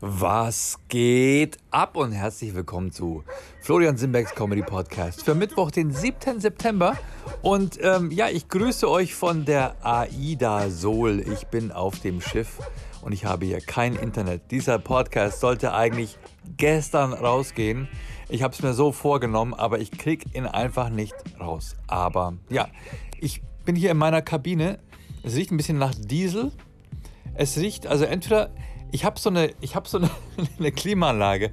Was geht ab und herzlich willkommen zu Florian Simbergs Comedy Podcast für Mittwoch, den 7. September. Und ähm, ja, ich grüße euch von der AIDA Sol. Ich bin auf dem Schiff und ich habe hier kein Internet. Dieser Podcast sollte eigentlich gestern rausgehen. Ich habe es mir so vorgenommen, aber ich kriege ihn einfach nicht raus. Aber ja, ich bin hier in meiner Kabine. Es riecht ein bisschen nach Diesel. Es riecht, also entweder ich habe so, eine, hab so eine, eine Klimaanlage,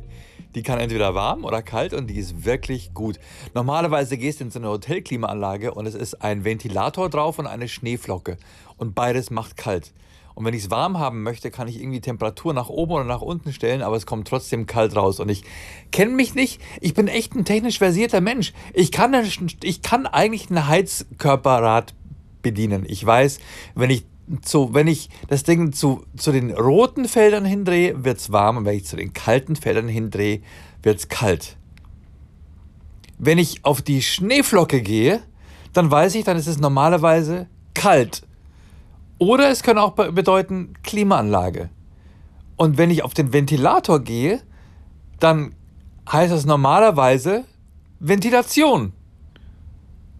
die kann entweder warm oder kalt und die ist wirklich gut. Normalerweise gehst du in so eine Hotelklimaanlage und es ist ein Ventilator drauf und eine Schneeflocke. Und beides macht kalt. Und wenn ich es warm haben möchte, kann ich irgendwie Temperatur nach oben oder nach unten stellen, aber es kommt trotzdem kalt raus. Und ich kenne mich nicht. Ich bin echt ein technisch versierter Mensch. Ich kann, ich kann eigentlich ein Heizkörperrad bedienen. Ich weiß, wenn ich zu, wenn ich das Ding zu, zu den roten Feldern hindrehe, wird es warm und wenn ich zu den kalten Feldern hindrehe, wird es kalt. Wenn ich auf die Schneeflocke gehe, dann weiß ich, dann ist es normalerweise kalt. Oder es kann auch bedeuten Klimaanlage. Und wenn ich auf den Ventilator gehe, dann heißt das normalerweise Ventilation.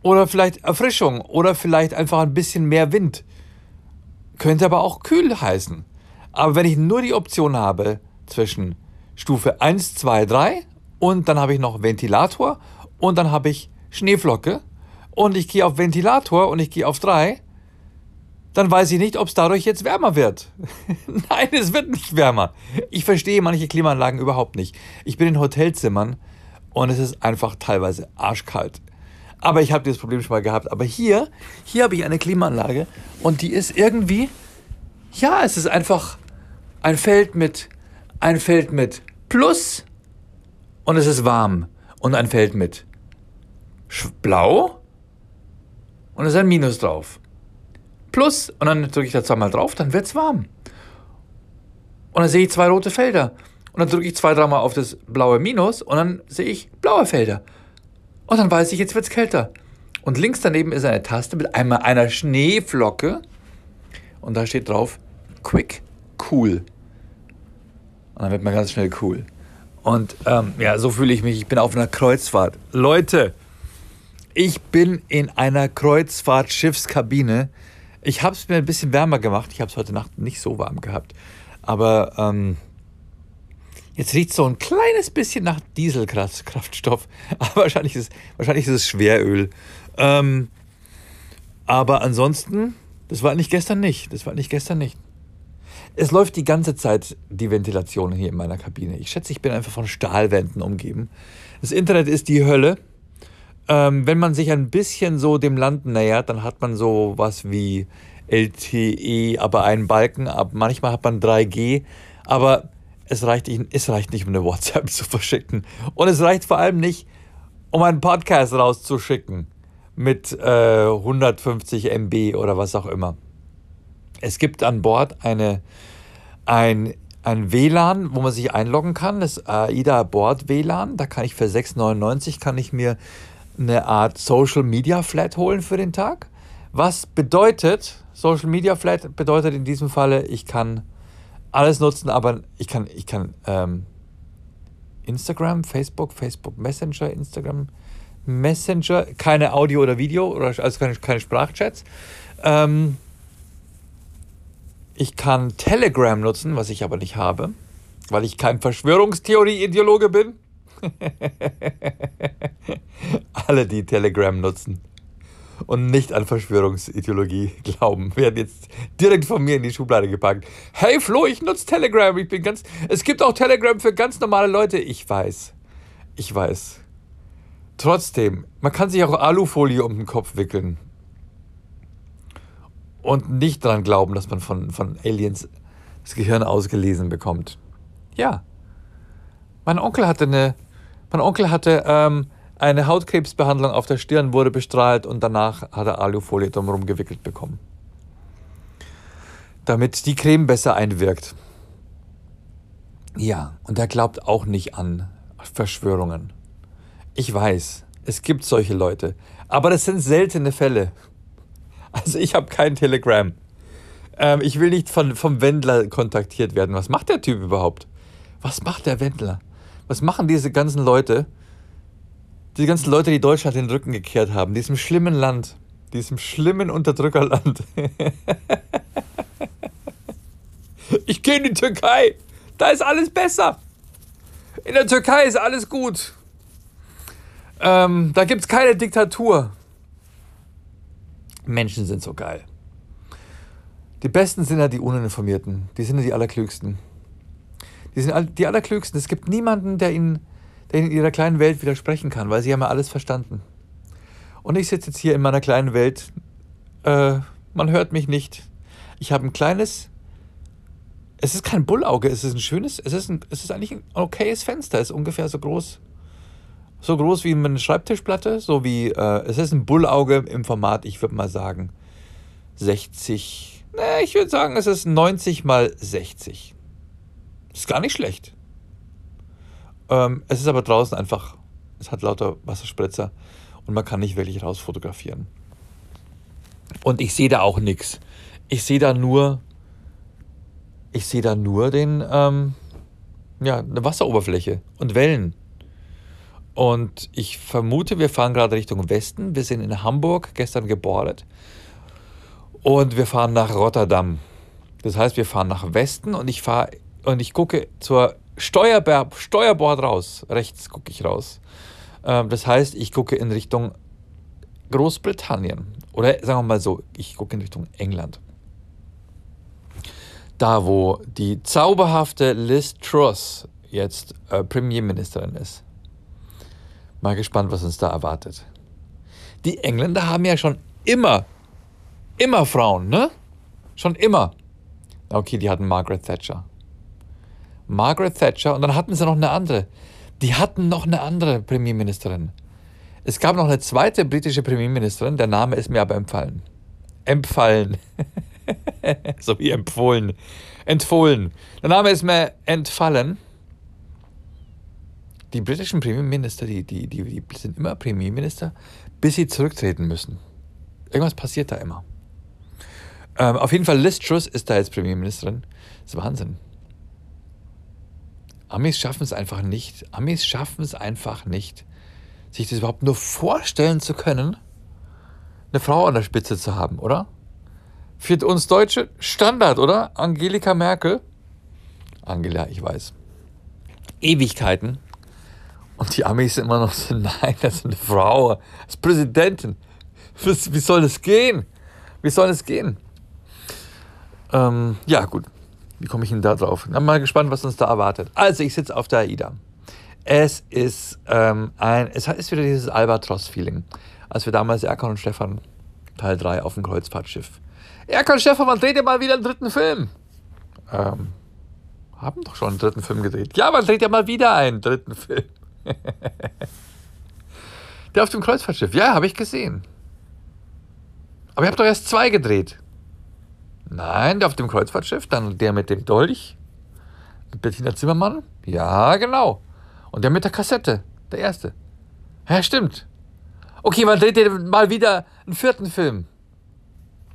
Oder vielleicht Erfrischung. Oder vielleicht einfach ein bisschen mehr Wind. Könnte aber auch kühl heißen. Aber wenn ich nur die Option habe zwischen Stufe 1, 2, 3 und dann habe ich noch Ventilator und dann habe ich Schneeflocke und ich gehe auf Ventilator und ich gehe auf 3, dann weiß ich nicht, ob es dadurch jetzt wärmer wird. Nein, es wird nicht wärmer. Ich verstehe manche Klimaanlagen überhaupt nicht. Ich bin in Hotelzimmern und es ist einfach teilweise arschkalt. Aber ich habe dieses Problem schon mal gehabt. Aber hier, hier habe ich eine Klimaanlage und die ist irgendwie, ja, es ist einfach ein Feld mit, ein Feld mit Plus und es ist warm und ein Feld mit Blau und es ist ein Minus drauf. Plus und dann drücke ich da zweimal drauf, dann wird es warm. Und dann sehe ich zwei rote Felder. Und dann drücke ich zwei, dreimal auf das blaue Minus und dann sehe ich blaue Felder. Und dann weiß ich, jetzt wird es kälter. Und links daneben ist eine Taste mit einmal einer Schneeflocke. Und da steht drauf Quick Cool. Und dann wird man ganz schnell cool. Und ähm, ja, so fühle ich mich. Ich bin auf einer Kreuzfahrt. Leute, ich bin in einer Kreuzfahrt-Schiffskabine. Ich habe es mir ein bisschen wärmer gemacht. Ich habe es heute Nacht nicht so warm gehabt. Aber ähm, Jetzt riecht es so ein kleines bisschen nach Dieselkraftstoff, aber wahrscheinlich ist, wahrscheinlich ist es Schweröl. Ähm, aber ansonsten, das war nicht gestern nicht. Das war nicht gestern nicht. Es läuft die ganze Zeit die Ventilation hier in meiner Kabine. Ich schätze, ich bin einfach von Stahlwänden umgeben. Das Internet ist die Hölle. Ähm, wenn man sich ein bisschen so dem Land nähert, dann hat man so was wie LTE, aber einen Balken. Ab manchmal hat man 3G. Aber es reicht, es reicht nicht, um eine WhatsApp zu verschicken. Und es reicht vor allem nicht, um einen Podcast rauszuschicken mit äh, 150 MB oder was auch immer. Es gibt an Bord eine, ein, ein WLAN, wo man sich einloggen kann, das AIDA Bord WLAN. Da kann ich für 6,99 kann ich mir eine Art Social Media Flat holen für den Tag. Was bedeutet, Social Media Flat bedeutet in diesem Falle, ich kann alles nutzen, aber ich kann, ich kann ähm, Instagram, Facebook, Facebook Messenger, Instagram Messenger, keine Audio oder Video, oder, also keine, keine Sprachchats. Ähm, ich kann Telegram nutzen, was ich aber nicht habe, weil ich kein Verschwörungstheorie-Ideologe bin. Alle, die Telegram nutzen und nicht an Verschwörungsideologie glauben, werden jetzt direkt von mir in die Schublade gepackt. Hey Flo, ich nutze Telegram. Ich bin ganz. Es gibt auch Telegram für ganz normale Leute. Ich weiß. Ich weiß. Trotzdem, man kann sich auch Alufolie um den Kopf wickeln. Und nicht daran glauben, dass man von, von Aliens das Gehirn ausgelesen bekommt. Ja. Mein Onkel hatte eine. Mein Onkel hatte ähm, eine Hautkrebsbehandlung auf der Stirn wurde bestrahlt und danach hat er Alufolie drumherum gewickelt bekommen. Damit die Creme besser einwirkt. Ja, und er glaubt auch nicht an Verschwörungen. Ich weiß, es gibt solche Leute, aber das sind seltene Fälle. Also ich habe kein Telegram. Ähm, ich will nicht von, vom Wendler kontaktiert werden. Was macht der Typ überhaupt? Was macht der Wendler? Was machen diese ganzen Leute? Die ganzen Leute, die Deutschland den Rücken gekehrt haben, diesem schlimmen Land, diesem schlimmen Unterdrückerland. ich gehe in die Türkei. Da ist alles besser. In der Türkei ist alles gut. Ähm, da gibt es keine Diktatur. Menschen sind so geil. Die Besten sind ja die Uninformierten. Die sind ja die Allerklügsten. Die sind die Allerklügsten. Es gibt niemanden, der ihnen, der ihnen in ihrer kleinen Welt widersprechen kann, weil sie haben ja alles verstanden. Und ich sitze jetzt hier in meiner kleinen Welt. Äh, man hört mich nicht. Ich habe ein kleines. Es ist kein Bullauge, es ist ein schönes, es ist, ein, es ist eigentlich ein okayes Fenster. Es ist ungefähr so groß, so groß wie eine Schreibtischplatte, so wie, äh, es ist ein Bullauge im Format, ich würde mal sagen, 60, ne, ich würde sagen, es ist 90 mal 60. Ist gar nicht schlecht. Ähm, es ist aber draußen einfach, es hat lauter Wasserspritzer und man kann nicht wirklich raus fotografieren. Und ich sehe da auch nichts. Ich sehe da nur, ich sehe da nur den, ähm, ja, eine Wasseroberfläche und Wellen. Und ich vermute, wir fahren gerade Richtung Westen. Wir sind in Hamburg gestern gebordet. Und wir fahren nach Rotterdam. Das heißt, wir fahren nach Westen und ich fahre und ich gucke zur Steuerber Steuerbord raus. Rechts gucke ich raus. Ähm, das heißt, ich gucke in Richtung Großbritannien. Oder sagen wir mal so, ich gucke in Richtung England. Da, wo die zauberhafte Liz Truss jetzt äh, Premierministerin ist. Mal gespannt, was uns da erwartet. Die Engländer haben ja schon immer, immer Frauen, ne? Schon immer. Okay, die hatten Margaret Thatcher. Margaret Thatcher und dann hatten sie noch eine andere. Die hatten noch eine andere Premierministerin. Es gab noch eine zweite britische Premierministerin, der Name ist mir aber empfallen. Empfallen. so wie empfohlen. Entfohlen. Der Name ist mir entfallen. Die britischen Premierminister, die, die, die, die sind immer Premierminister, bis sie zurücktreten müssen. Irgendwas passiert da immer. Ähm, auf jeden Fall Liz Truss ist da jetzt Premierministerin. Das ist Wahnsinn. Amis schaffen es einfach nicht. Amis schaffen es einfach nicht, sich das überhaupt nur vorstellen zu können, eine Frau an der Spitze zu haben, oder? Für uns Deutsche Standard, oder? Angelika Merkel. Angela, ich weiß. Ewigkeiten. Und die Amis sind immer noch so, nein, das ist eine Frau, als Präsidentin. Wie soll das gehen? Wie soll das gehen? Ähm, ja, gut. Wie komme ich denn da drauf? Ich bin mal gespannt, was uns da erwartet. Also, ich sitze auf der AIDA. Es ist ähm, ein, es ist wieder dieses Albatros-Feeling. Als wir damals Erkan und Stefan Teil 3 auf dem Kreuzfahrtschiff. Erkan und Stefan, wann dreht ihr mal wieder einen dritten Film? Ähm, haben doch schon einen dritten Film gedreht. Ja, man dreht ja mal wieder einen dritten Film. der auf dem Kreuzfahrtschiff. Ja, habe ich gesehen. Aber ihr habt doch erst zwei gedreht. Nein, der auf dem Kreuzfahrtschiff, dann der mit dem Dolch, mit Bettina Zimmermann. Ja, genau. Und der mit der Kassette, der erste. Ja, stimmt. Okay, wann dreht ihr mal wieder einen vierten Film?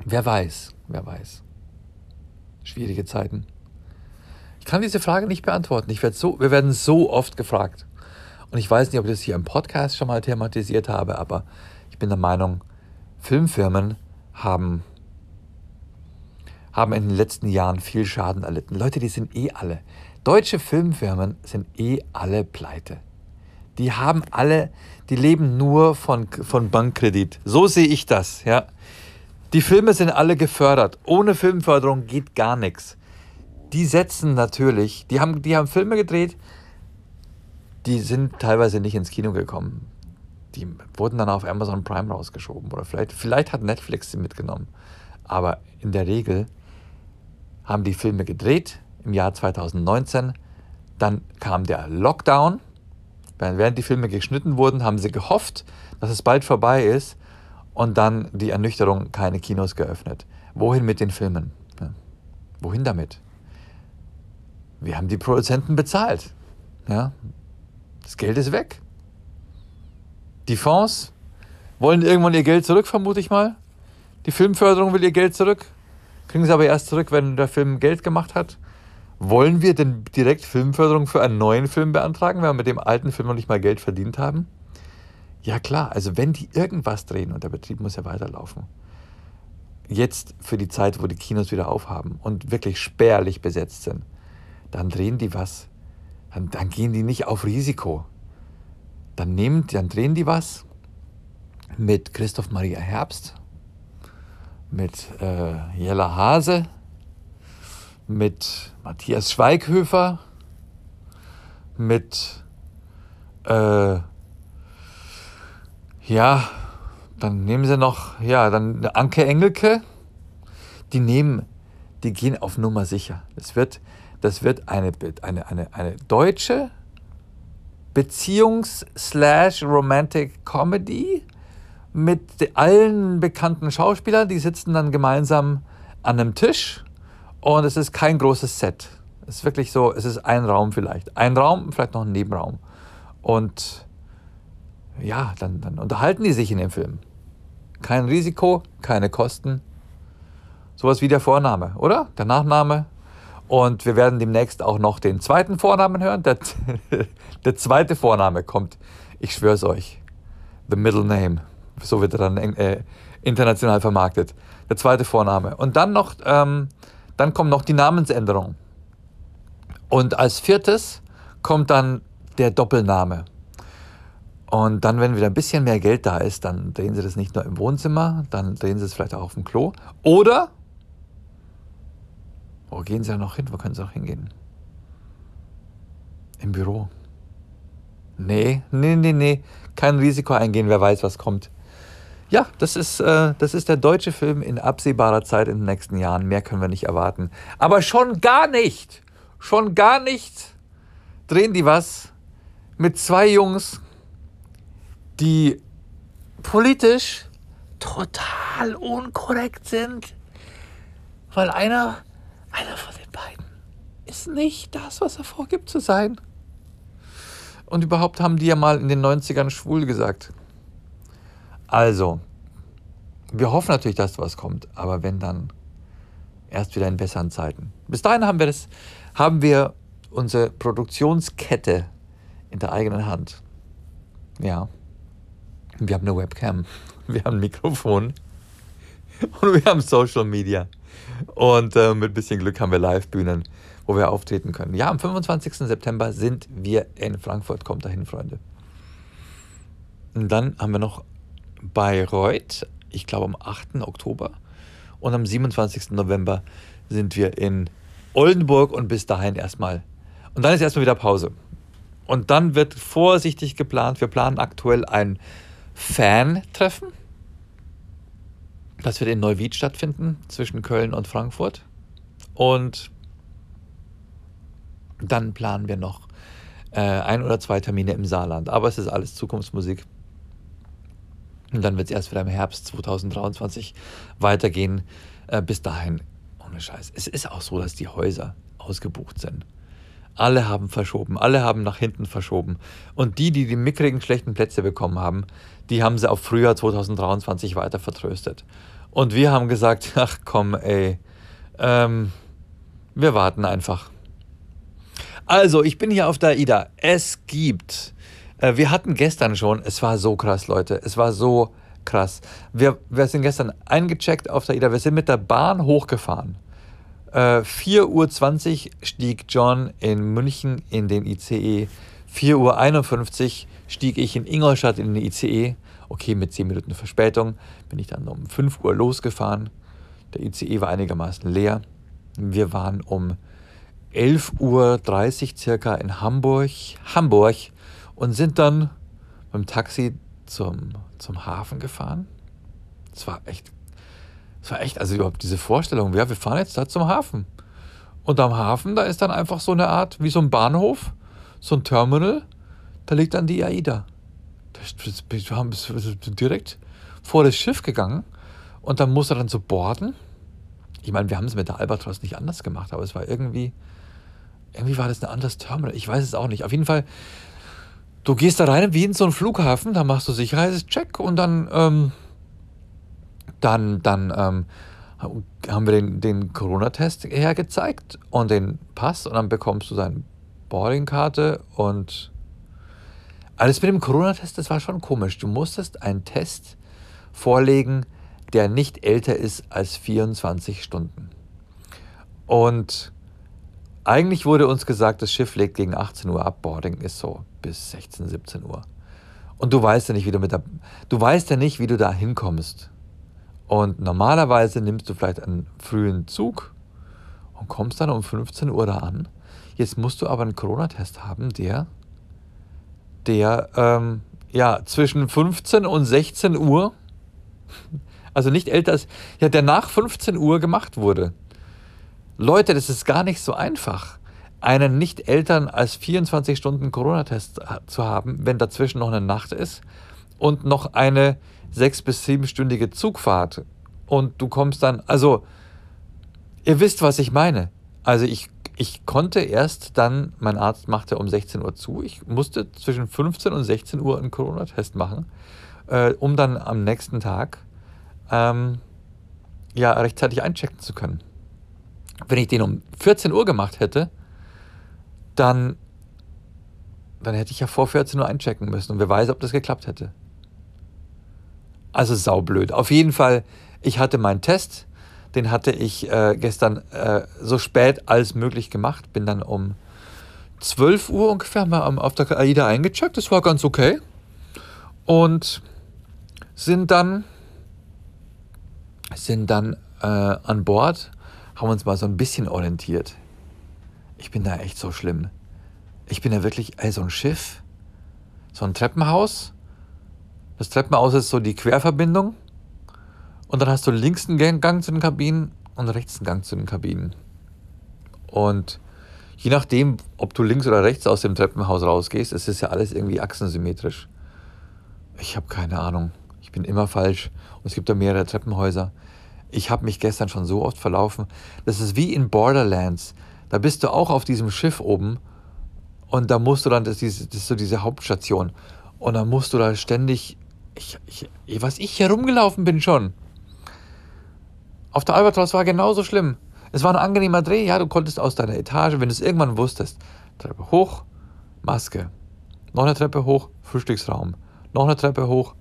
Wer weiß, wer weiß. Schwierige Zeiten. Ich kann diese Frage nicht beantworten. Ich werd so, wir werden so oft gefragt. Und ich weiß nicht, ob ich das hier im Podcast schon mal thematisiert habe, aber ich bin der Meinung, Filmfirmen haben haben in den letzten Jahren viel Schaden erlitten. Leute, die sind eh alle. Deutsche Filmfirmen sind eh alle pleite. Die haben alle, die leben nur von, von Bankkredit. So sehe ich das, ja. Die Filme sind alle gefördert. Ohne Filmförderung geht gar nichts. Die setzen natürlich, die haben, die haben Filme gedreht, die sind teilweise nicht ins Kino gekommen. Die wurden dann auf Amazon Prime rausgeschoben. Oder vielleicht, vielleicht hat Netflix sie mitgenommen. Aber in der Regel haben die Filme gedreht im Jahr 2019. Dann kam der Lockdown. Während die Filme geschnitten wurden, haben sie gehofft, dass es bald vorbei ist und dann die Ernüchterung keine Kinos geöffnet. Wohin mit den Filmen? Ja. Wohin damit? Wir haben die Produzenten bezahlt. Ja. Das Geld ist weg. Die Fonds wollen irgendwann ihr Geld zurück, vermute ich mal. Die Filmförderung will ihr Geld zurück. Kriegen sie aber erst zurück, wenn der Film Geld gemacht hat. Wollen wir denn direkt Filmförderung für einen neuen Film beantragen, wenn wir mit dem alten Film noch nicht mal Geld verdient haben? Ja klar, also wenn die irgendwas drehen und der Betrieb muss ja weiterlaufen. Jetzt für die Zeit, wo die Kinos wieder aufhaben und wirklich spärlich besetzt sind, dann drehen die was. Dann, dann gehen die nicht auf Risiko. Dann, nehmen, dann drehen die was mit Christoph Maria Herbst, mit äh, Jella Hase, mit Matthias Schweighöfer, mit, äh, ja, dann nehmen sie noch, ja, dann Anke Engelke. Die nehmen, die gehen auf Nummer sicher. Das wird, das wird eine, eine, eine, eine deutsche Beziehungs-Romantic-Comedy mit allen bekannten Schauspielern. Die sitzen dann gemeinsam an einem Tisch und es ist kein großes Set. Es ist wirklich so, es ist ein Raum vielleicht. Ein Raum, vielleicht noch ein Nebenraum. Und ja, dann, dann unterhalten die sich in dem Film. Kein Risiko, keine Kosten. Sowas wie der Vorname, oder? Der Nachname. Und wir werden demnächst auch noch den zweiten Vornamen hören. Der, der zweite Vorname kommt, ich schwöre es euch, the middle name. So wird er dann äh, international vermarktet. Der zweite Vorname. Und dann noch ähm, dann kommt noch die Namensänderung. Und als viertes kommt dann der Doppelname. Und dann, wenn wieder ein bisschen mehr Geld da ist, dann drehen sie das nicht nur im Wohnzimmer, dann drehen sie es vielleicht auch auf dem Klo. Oder, wo gehen sie ja noch hin? Wo können sie auch hingehen? Im Büro. Nee, nee, nee, nee. Kein Risiko eingehen, wer weiß, was kommt. Ja, das ist, äh, das ist der deutsche Film in absehbarer Zeit in den nächsten Jahren. Mehr können wir nicht erwarten. Aber schon gar nicht, schon gar nicht drehen die was mit zwei Jungs, die politisch total unkorrekt sind. Weil einer, einer von den beiden ist nicht das, was er vorgibt zu sein. Und überhaupt haben die ja mal in den 90ern schwul gesagt. Also, wir hoffen natürlich, dass was kommt, aber wenn dann erst wieder in besseren Zeiten. Bis dahin haben wir das, haben wir unsere Produktionskette in der eigenen Hand. Ja. Wir haben eine Webcam, wir haben ein Mikrofon und wir haben Social Media. Und äh, mit ein bisschen Glück haben wir Live-Bühnen, wo wir auftreten können. Ja, am 25. September sind wir in Frankfurt. Kommt dahin, Freunde. Und dann haben wir noch Bayreuth, ich glaube am 8. Oktober. Und am 27. November sind wir in Oldenburg und bis dahin erstmal. Und dann ist erstmal wieder Pause. Und dann wird vorsichtig geplant. Wir planen aktuell ein Fan-Treffen. Das wird in Neuwied stattfinden, zwischen Köln und Frankfurt. Und dann planen wir noch äh, ein oder zwei Termine im Saarland. Aber es ist alles Zukunftsmusik. Und dann wird es erst wieder im Herbst 2023 weitergehen. Äh, bis dahin, ohne Scheiß. Es ist auch so, dass die Häuser ausgebucht sind. Alle haben verschoben, alle haben nach hinten verschoben. Und die, die die mickrigen, schlechten Plätze bekommen haben, die haben sie auf Frühjahr 2023 weiter vertröstet. Und wir haben gesagt, ach komm, ey, ähm, wir warten einfach. Also, ich bin hier auf der AIDA. Es gibt wir hatten gestern schon, es war so krass, Leute, es war so krass. Wir, wir sind gestern eingecheckt auf der Ida, wir sind mit der Bahn hochgefahren. Äh, 4.20 Uhr stieg John in München in den ICE. 4.51 Uhr stieg ich in Ingolstadt in den ICE. Okay, mit 10 Minuten Verspätung bin ich dann um 5 Uhr losgefahren. Der ICE war einigermaßen leer. Wir waren um 11.30 Uhr circa in Hamburg. Hamburg und sind dann beim Taxi zum, zum Hafen gefahren. Es war echt, es war echt, also überhaupt diese Vorstellung, ja, wir fahren jetzt da zum Hafen. Und am Hafen, da ist dann einfach so eine Art, wie so ein Bahnhof, so ein Terminal, da liegt dann die AIDA. Wir haben direkt vor das Schiff gegangen und dann musste er dann so borden. Ich meine, wir haben es mit der Albatros nicht anders gemacht, aber es war irgendwie, irgendwie war das ein anderes Terminal. Ich weiß es auch nicht. Auf jeden Fall Du gehst da rein wie in so einen Flughafen, da machst du Sicherheitscheck und dann, ähm, dann, dann ähm, haben wir den, den Corona-Test hergezeigt und den Pass und dann bekommst du deine Boardingkarte und alles mit dem Corona-Test, das war schon komisch. Du musstest einen Test vorlegen, der nicht älter ist als 24 Stunden. Und eigentlich wurde uns gesagt, das Schiff legt gegen 18 Uhr ab, Boarding ist so bis 16, 17 Uhr. Und du weißt ja nicht, wie du mit der, du weißt ja nicht, wie du da hinkommst. Und normalerweise nimmst du vielleicht einen frühen Zug und kommst dann um 15 Uhr da an. Jetzt musst du aber einen Corona-Test haben, der, der ähm, ja, zwischen 15 und 16 Uhr, also nicht älter als, ja, der nach 15 Uhr gemacht wurde. Leute, das ist gar nicht so einfach, einen nicht älteren als 24 Stunden Corona-Test zu haben, wenn dazwischen noch eine Nacht ist und noch eine sechs- bis siebenstündige Zugfahrt und du kommst dann, also ihr wisst, was ich meine. Also ich, ich konnte erst dann, mein Arzt machte um 16 Uhr zu, ich musste zwischen 15 und 16 Uhr einen Corona-Test machen, äh, um dann am nächsten Tag ähm, ja, rechtzeitig einchecken zu können. Wenn ich den um 14 Uhr gemacht hätte, dann, dann hätte ich ja vor 14 Uhr einchecken müssen und wer weiß, ob das geklappt hätte. Also saublöd. Auf jeden Fall, ich hatte meinen Test, den hatte ich äh, gestern äh, so spät als möglich gemacht. Bin dann um 12 Uhr ungefähr mal auf der AIDA eingecheckt. Das war ganz okay. Und sind dann, sind dann äh, an Bord, haben uns mal so ein bisschen orientiert. Ich bin da echt so schlimm. Ich bin da wirklich, ey, so ein Schiff, so ein Treppenhaus das Treppenhaus ist so die Querverbindung. Und dann hast du links einen Gang zu den Kabinen und rechts einen Gang zu den Kabinen. Und je nachdem, ob du links oder rechts aus dem Treppenhaus rausgehst, es ist ja alles irgendwie achsensymmetrisch. Ich habe keine Ahnung. Ich bin immer falsch. Und es gibt da mehrere Treppenhäuser. Ich habe mich gestern schon so oft verlaufen. Das ist wie in Borderlands. Da bist du auch auf diesem Schiff oben und da musst du dann, das ist, das ist so diese Hauptstation. Und dann musst du da ständig ich, ich, was ich hier rumgelaufen bin schon. Auf der Albatros war genauso schlimm. Es war ein angenehmer Dreh, ja, du konntest aus deiner Etage, wenn du es irgendwann wusstest, Treppe hoch, Maske. Noch eine Treppe hoch, Frühstücksraum. Noch eine Treppe hoch,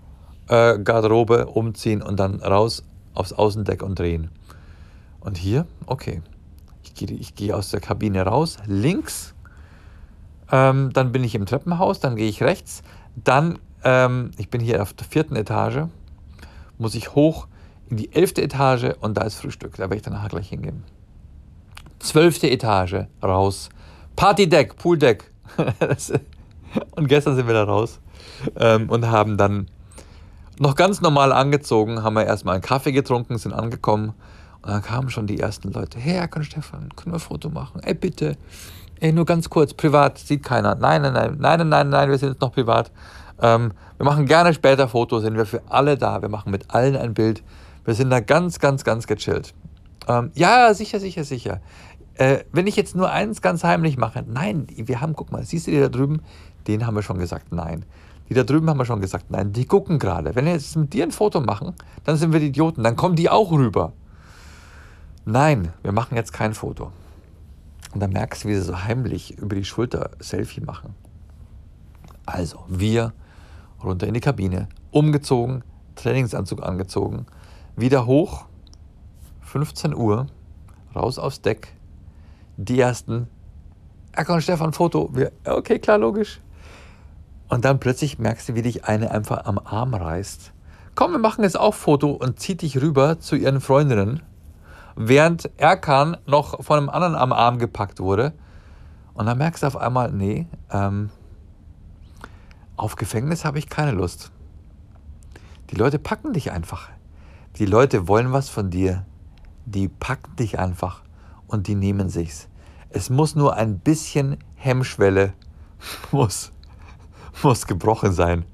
äh, Garderobe, umziehen und dann raus aufs Außendeck und drehen. Und hier, okay. Ich gehe aus der Kabine raus, links, ähm, dann bin ich im Treppenhaus, dann gehe ich rechts, dann ähm, ich bin hier auf der vierten Etage, muss ich hoch in die elfte Etage und da ist Frühstück. Da werde ich dann nachher gleich hingehen. Zwölfte Etage, raus. Partydeck, Pooldeck. und gestern sind wir da raus ähm, und haben dann noch ganz normal angezogen, haben wir erstmal einen Kaffee getrunken, sind angekommen und dann kamen schon die ersten Leute. Hey, Herr Stefan, können wir ein Foto machen? Ey, bitte. Ey, nur ganz kurz, privat, sieht keiner. Nein, nein, nein, nein, nein, nein, nein, wir sind jetzt noch privat. Ähm, wir machen gerne später Fotos, sind wir für alle da. Wir machen mit allen ein Bild. Wir sind da ganz, ganz, ganz gechillt. Ähm, ja, sicher, sicher, sicher. Äh, wenn ich jetzt nur eins ganz heimlich mache, nein, wir haben, guck mal, siehst du die da drüben? Den haben wir schon gesagt, nein. Die da drüben haben wir schon gesagt, nein, die gucken gerade. Wenn wir jetzt mit dir ein Foto machen, dann sind wir die Idioten, dann kommen die auch rüber. Nein, wir machen jetzt kein Foto. Und dann merkst du, wie sie so heimlich über die Schulter Selfie machen. Also, wir runter in die Kabine, umgezogen, Trainingsanzug angezogen, wieder hoch, 15 Uhr, raus aufs Deck, die ersten, Erkan und Stefan, Foto, wir, okay, klar, logisch. Und dann plötzlich merkst du, wie dich eine einfach am Arm reißt. Komm, wir machen jetzt auch Foto und zieht dich rüber zu ihren Freundinnen, während Erkan noch von einem anderen am Arm gepackt wurde. Und dann merkst du auf einmal, nee, ähm, auf Gefängnis habe ich keine Lust. Die Leute packen dich einfach. Die Leute wollen was von dir. Die packen dich einfach und die nehmen sich's. Es muss nur ein bisschen Hemmschwelle muss, muss gebrochen sein.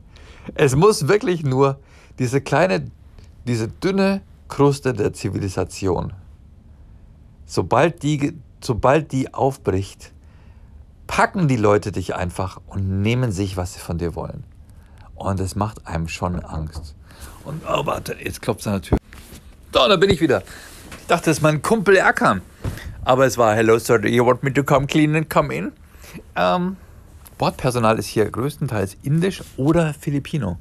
Es muss wirklich nur diese kleine, diese dünne Kruste der Zivilisation. Sobald die, sobald die aufbricht, packen die Leute dich einfach und nehmen sich, was sie von dir wollen. Und es macht einem schon Angst. Und oh, warte, jetzt klopft es an der Tür. Da, da bin ich wieder. dachte, es ist mein Kumpel Erkan. Aber es war, hello sir, do you want me to come clean and come in? Ähm, Bordpersonal ist hier größtenteils indisch oder Filipino.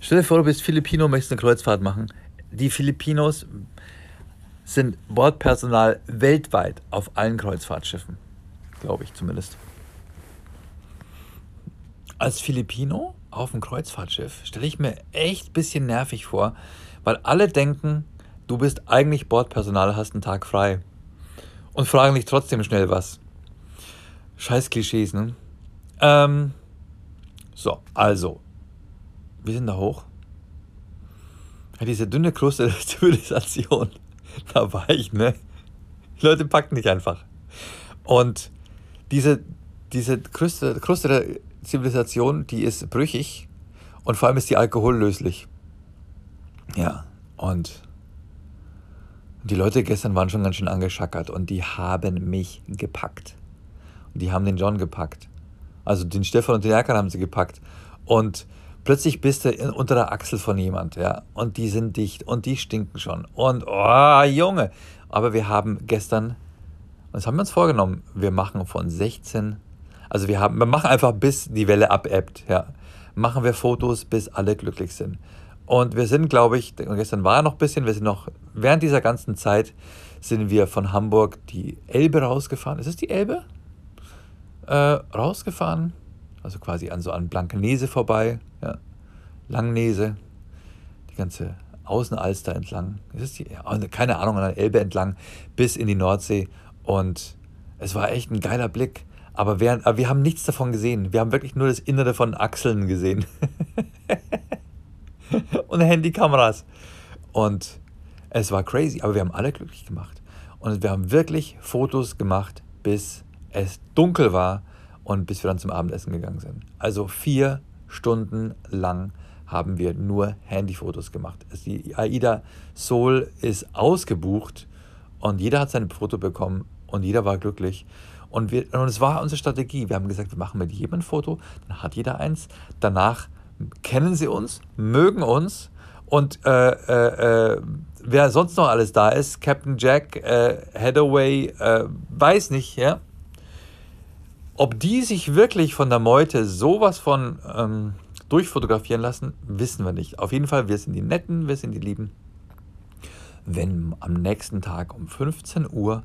Stell dir vor, du bist Filipino, möchtest eine Kreuzfahrt machen. Die Filipinos sind Bordpersonal weltweit auf allen Kreuzfahrtschiffen. Glaube ich zumindest. Als Filipino auf dem Kreuzfahrtschiff stelle ich mir echt ein bisschen nervig vor, weil alle denken, du bist eigentlich Bordpersonal, hast einen Tag frei und fragen dich trotzdem schnell was. Scheiß Klischees, ne? Ähm, so, also, wir sind da hoch. Diese dünne Kruste der Zivilisation, da war ich, ne? Die Leute packen dich einfach. Und diese, diese Kruste der Zivilisation, die ist brüchig und vor allem ist die alkohollöslich. Ja, und die Leute gestern waren schon ganz schön angeschackert und die haben mich gepackt. Und die haben den John gepackt. Also den Stefan und den Erkan haben sie gepackt. Und plötzlich bist du unter der Achsel von jemand, ja. Und die sind dicht und die stinken schon. Und, oh, Junge. Aber wir haben gestern, das haben wir uns vorgenommen, wir machen von 16, also wir haben, wir machen einfach bis die Welle abebbt, ja. Machen wir Fotos, bis alle glücklich sind. Und wir sind, glaube ich, gestern war noch ein bisschen, wir sind noch, während dieser ganzen Zeit sind wir von Hamburg die Elbe rausgefahren. Ist es die Elbe? Äh, rausgefahren, also quasi an so an Blankenese vorbei, ja. Langnese, die ganze Außenalster entlang, die, keine Ahnung, an der Elbe entlang, bis in die Nordsee. Und es war echt ein geiler Blick. Aber wir, aber wir haben nichts davon gesehen. Wir haben wirklich nur das Innere von Achseln gesehen. und Handykameras. Und es war crazy, aber wir haben alle glücklich gemacht. Und wir haben wirklich Fotos gemacht, bis es dunkel war und bis wir dann zum Abendessen gegangen sind. Also vier Stunden lang haben wir nur Handyfotos gemacht. Die AIDA Soul ist ausgebucht und jeder hat sein Foto bekommen und jeder war glücklich. Und, wir, und es war unsere Strategie. Wir haben gesagt, wir machen mit jedem ein Foto, dann hat jeder eins. Danach kennen sie uns, mögen uns und äh, äh, äh, wer sonst noch alles da ist, Captain Jack, äh, Hathaway, äh, weiß nicht, ja. Ob die sich wirklich von der Meute sowas von ähm, durchfotografieren lassen, wissen wir nicht. Auf jeden Fall, wir sind die Netten, wir sind die Lieben. Wenn am nächsten Tag um 15 Uhr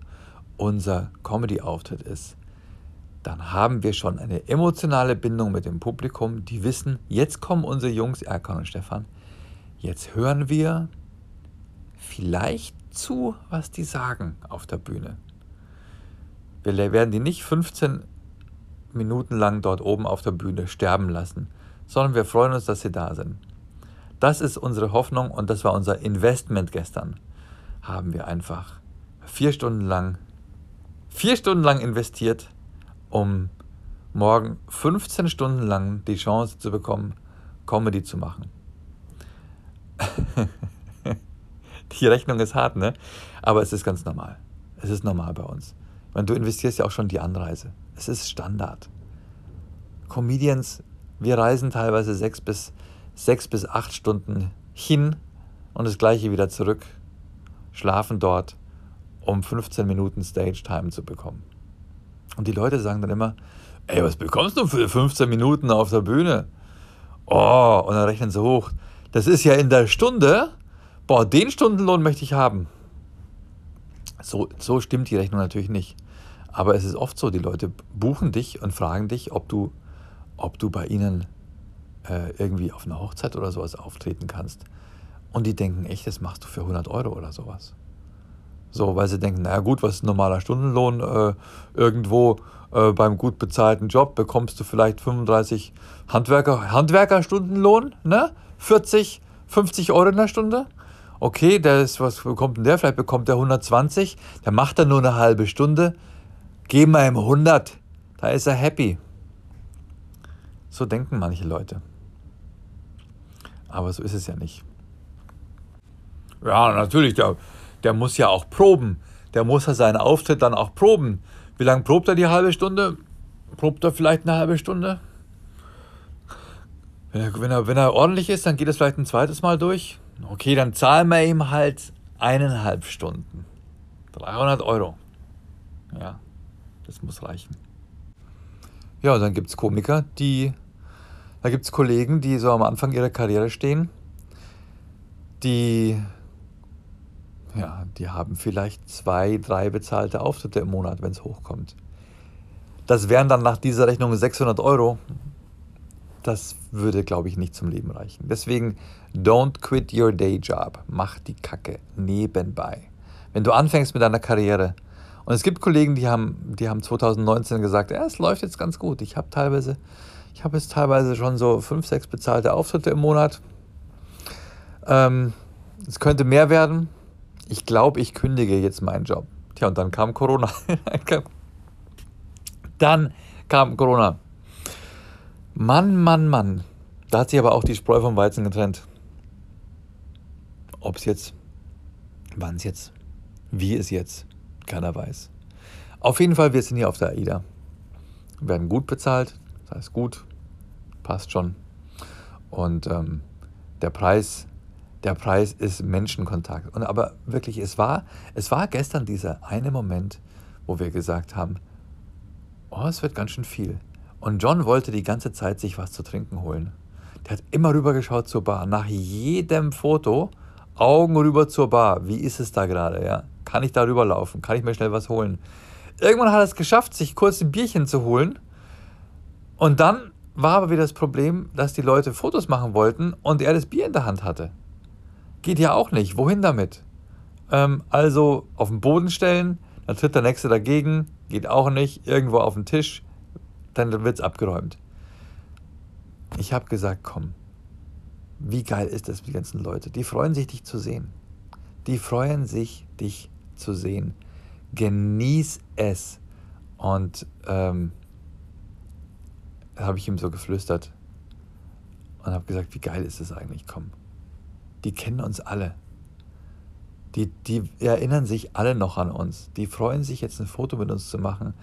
unser Comedy-Auftritt ist, dann haben wir schon eine emotionale Bindung mit dem Publikum. Die wissen, jetzt kommen unsere Jungs, Erkan und Stefan. Jetzt hören wir vielleicht zu, was die sagen auf der Bühne. Wir werden die nicht 15 Minuten lang dort oben auf der Bühne sterben lassen, sondern wir freuen uns, dass sie da sind. Das ist unsere Hoffnung und das war unser Investment gestern. Haben wir einfach vier Stunden lang, vier Stunden lang investiert um morgen 15 Stunden lang die Chance zu bekommen, Comedy zu machen. die Rechnung ist hart, ne? Aber es ist ganz normal. Es ist normal bei uns. Weil du investierst ja auch schon die Anreise. Es ist Standard. Comedians, wir reisen teilweise sechs bis, sechs bis acht Stunden hin und das gleiche wieder zurück, schlafen dort, um 15 Minuten Stage Time zu bekommen. Und die Leute sagen dann immer, ey, was bekommst du für 15 Minuten auf der Bühne? Oh, und dann rechnen sie hoch. Das ist ja in der Stunde, boah, den Stundenlohn möchte ich haben. So, so stimmt die Rechnung natürlich nicht. Aber es ist oft so, die Leute buchen dich und fragen dich, ob du, ob du bei ihnen äh, irgendwie auf einer Hochzeit oder sowas auftreten kannst. Und die denken, echt, das machst du für 100 Euro oder sowas. So, weil sie denken, naja gut, was ist ein normaler Stundenlohn? Äh, irgendwo äh, beim gut bezahlten Job bekommst du vielleicht 35 Handwerker, Handwerkerstundenlohn, ne? 40, 50 Euro in der Stunde. Okay, der was bekommt denn der? Vielleicht bekommt der 120. Der macht dann nur eine halbe Stunde. Geben wir ihm 100. Da ist er happy. So denken manche Leute. Aber so ist es ja nicht. Ja, natürlich, der, der muss ja auch proben. Der muss ja seinen Auftritt dann auch proben. Wie lange probt er die halbe Stunde? Probt er vielleicht eine halbe Stunde? Wenn er, wenn, er, wenn er ordentlich ist, dann geht es vielleicht ein zweites Mal durch. Okay, dann zahlen wir ihm halt eineinhalb Stunden. 300 Euro. Ja, das muss reichen. Ja, dann gibt es Komiker, die, da gibt es Kollegen, die so am Anfang ihrer Karriere stehen, die, ja, die haben vielleicht zwei, drei bezahlte Auftritte im Monat, wenn es hochkommt. Das wären dann nach dieser Rechnung 600 Euro. Das würde, glaube ich, nicht zum Leben reichen. Deswegen, don't quit your day job. Mach die Kacke nebenbei. Wenn du anfängst mit deiner Karriere, und es gibt Kollegen, die haben, die haben 2019 gesagt, ja, es läuft jetzt ganz gut. Ich habe teilweise, ich habe jetzt teilweise schon so fünf, sechs bezahlte Auftritte im Monat. Ähm, es könnte mehr werden. Ich glaube, ich kündige jetzt meinen Job. Tja, und dann kam Corona. dann kam Corona. Mann, Mann, Mann. Da hat sich aber auch die Spreu vom Weizen getrennt. Ob es jetzt, wann es jetzt, wie es jetzt, keiner weiß. Auf jeden Fall, wir sind hier auf der AIDA. Wir werden gut bezahlt, das heißt gut, passt schon. Und ähm, der Preis, der Preis ist Menschenkontakt. Und aber wirklich, es war, es war gestern dieser eine Moment, wo wir gesagt haben, oh, es wird ganz schön viel. Und John wollte die ganze Zeit sich was zu trinken holen. Der hat immer rüber geschaut zur Bar. Nach jedem Foto Augen rüber zur Bar. Wie ist es da gerade? Ja? Kann ich da rüberlaufen? Kann ich mir schnell was holen? Irgendwann hat er es geschafft, sich kurz ein Bierchen zu holen. Und dann war aber wieder das Problem, dass die Leute Fotos machen wollten und er das Bier in der Hand hatte. Geht ja auch nicht. Wohin damit? Ähm, also auf den Boden stellen, dann tritt der Nächste dagegen, geht auch nicht. Irgendwo auf den Tisch, dann wird es abgeräumt. Ich habe gesagt, komm, wie geil ist das, die ganzen Leute? Die freuen sich, dich zu sehen. Die freuen sich, dich zu sehen. Genieß es. Und ähm, habe ich ihm so geflüstert und habe gesagt, wie geil ist es eigentlich? Komm, die kennen uns alle. Die, die erinnern sich alle noch an uns. Die freuen sich jetzt ein Foto mit uns zu machen.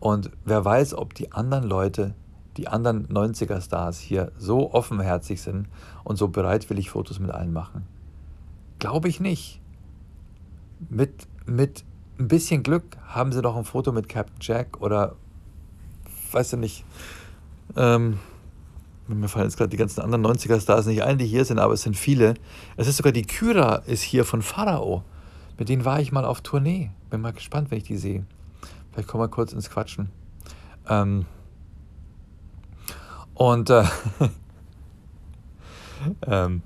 Und wer weiß, ob die anderen Leute, die anderen 90er-Stars hier so offenherzig sind und so bereitwillig Fotos mit allen machen. Glaube ich nicht mit, mit ein bisschen Glück haben sie doch ein Foto mit Captain Jack oder weiß ja nicht. Ähm, mir fallen jetzt gerade die ganzen anderen 90er-Stars nicht ein, die hier sind, aber es sind viele. Es ist sogar die Kyra ist hier von Pharao. Mit denen war ich mal auf Tournee. Bin mal gespannt, wenn ich die sehe. Vielleicht kommen wir kurz ins Quatschen. Ähm, und äh, ähm,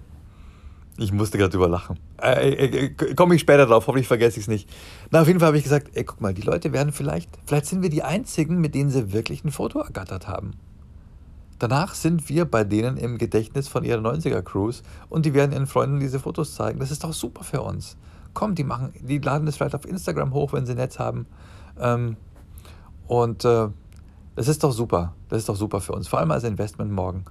ich musste gerade drüber lachen. Äh, äh, äh Komme ich später drauf, hoffentlich vergesse ich es nicht. Na, auf jeden Fall habe ich gesagt, ey, guck mal, die Leute werden vielleicht, vielleicht sind wir die Einzigen, mit denen sie wirklich ein Foto ergattert haben. Danach sind wir bei denen im Gedächtnis von ihrer 90er-Cruise und die werden ihren Freunden diese Fotos zeigen. Das ist doch super für uns. Komm, die machen, die laden das vielleicht auf Instagram hoch, wenn sie Netz haben. Ähm, und äh, das ist doch super. Das ist doch super für uns. Vor allem als Investment morgen.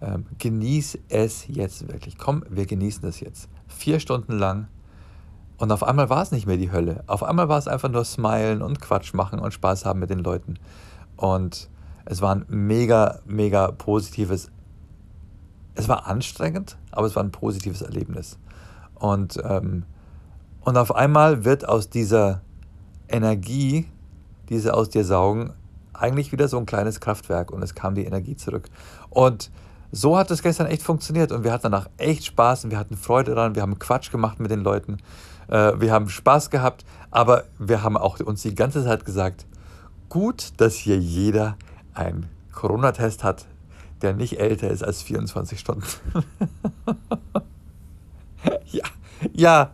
Ähm, genieß es jetzt wirklich. Komm, wir genießen es jetzt. Vier Stunden lang. Und auf einmal war es nicht mehr die Hölle. Auf einmal war es einfach nur Smilen und Quatsch machen und Spaß haben mit den Leuten. Und es war ein mega, mega positives. Es war anstrengend, aber es war ein positives Erlebnis. Und, ähm, und auf einmal wird aus dieser Energie, die sie aus dir saugen, eigentlich wieder so ein kleines Kraftwerk und es kam die Energie zurück. Und so hat es gestern echt funktioniert und wir hatten danach echt Spaß und wir hatten Freude daran, wir haben Quatsch gemacht mit den Leuten, äh, wir haben Spaß gehabt, aber wir haben auch uns die ganze Zeit gesagt, gut, dass hier jeder einen Corona-Test hat, der nicht älter ist als 24 Stunden. ja, ja.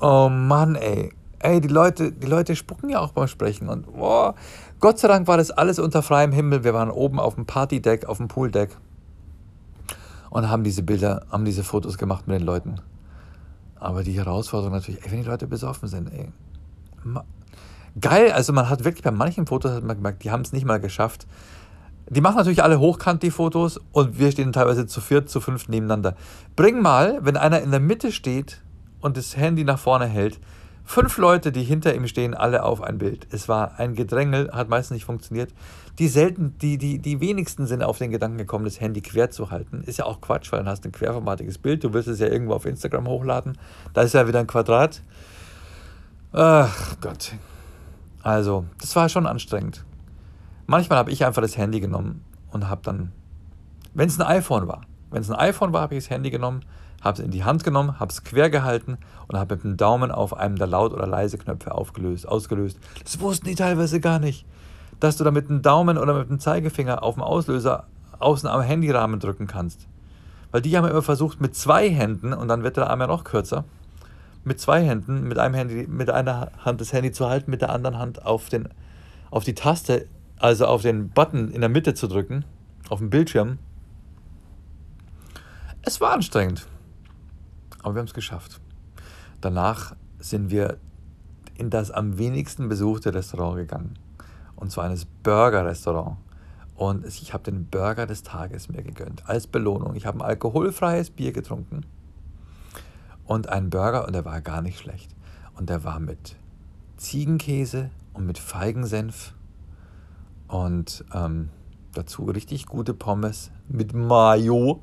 Oh Mann, ey. Ey, die Leute, die Leute spucken ja auch beim Sprechen und boah, Gott sei Dank war das alles unter freiem Himmel. Wir waren oben auf dem Partydeck, auf dem Pooldeck und haben diese Bilder, haben diese Fotos gemacht mit den Leuten. Aber die Herausforderung natürlich, ey, wenn die Leute besoffen sind, ey. Geil, also man hat wirklich bei manchen Fotos hat man gemerkt, die haben es nicht mal geschafft. Die machen natürlich alle hochkant die Fotos und wir stehen teilweise zu viert, zu fünft nebeneinander. Bring mal, wenn einer in der Mitte steht und das Handy nach vorne hält, Fünf Leute, die hinter ihm stehen, alle auf ein Bild. Es war ein Gedrängel, hat meistens nicht funktioniert. Die selten, die, die, die wenigsten sind auf den Gedanken gekommen, das Handy quer zu halten. Ist ja auch Quatsch, weil dann hast du ein querformatiges Bild. Du willst es ja irgendwo auf Instagram hochladen. Da ist ja wieder ein Quadrat. Ach Gott. Also, das war schon anstrengend. Manchmal habe ich einfach das Handy genommen und habe dann, wenn es ein iPhone war, wenn es ein iPhone war, habe ich das Handy genommen, habe es in die Hand genommen, habe es quer gehalten und habe mit dem Daumen auf einem der Laut- oder Leise-Knöpfe aufgelöst, ausgelöst. Das wussten die teilweise gar nicht, dass du da mit dem Daumen oder mit dem Zeigefinger auf dem Auslöser außen am Handyrahmen drücken kannst. Weil die haben immer versucht, mit zwei Händen, und dann wird der Arm ja noch kürzer, mit zwei Händen, mit einem Handy, mit einer Hand das Handy zu halten, mit der anderen Hand auf, den, auf die Taste, also auf den Button in der Mitte zu drücken, auf dem Bildschirm. Es war anstrengend. Aber wir haben es geschafft. Danach sind wir in das am wenigsten besuchte Restaurant gegangen. Und zwar eines Burger-Restaurant. Und ich habe den Burger des Tages mir gegönnt. Als Belohnung. Ich habe ein alkoholfreies Bier getrunken. Und einen Burger und der war gar nicht schlecht. Und der war mit Ziegenkäse und mit Feigensenf. Und ähm, dazu richtig gute Pommes mit Mayo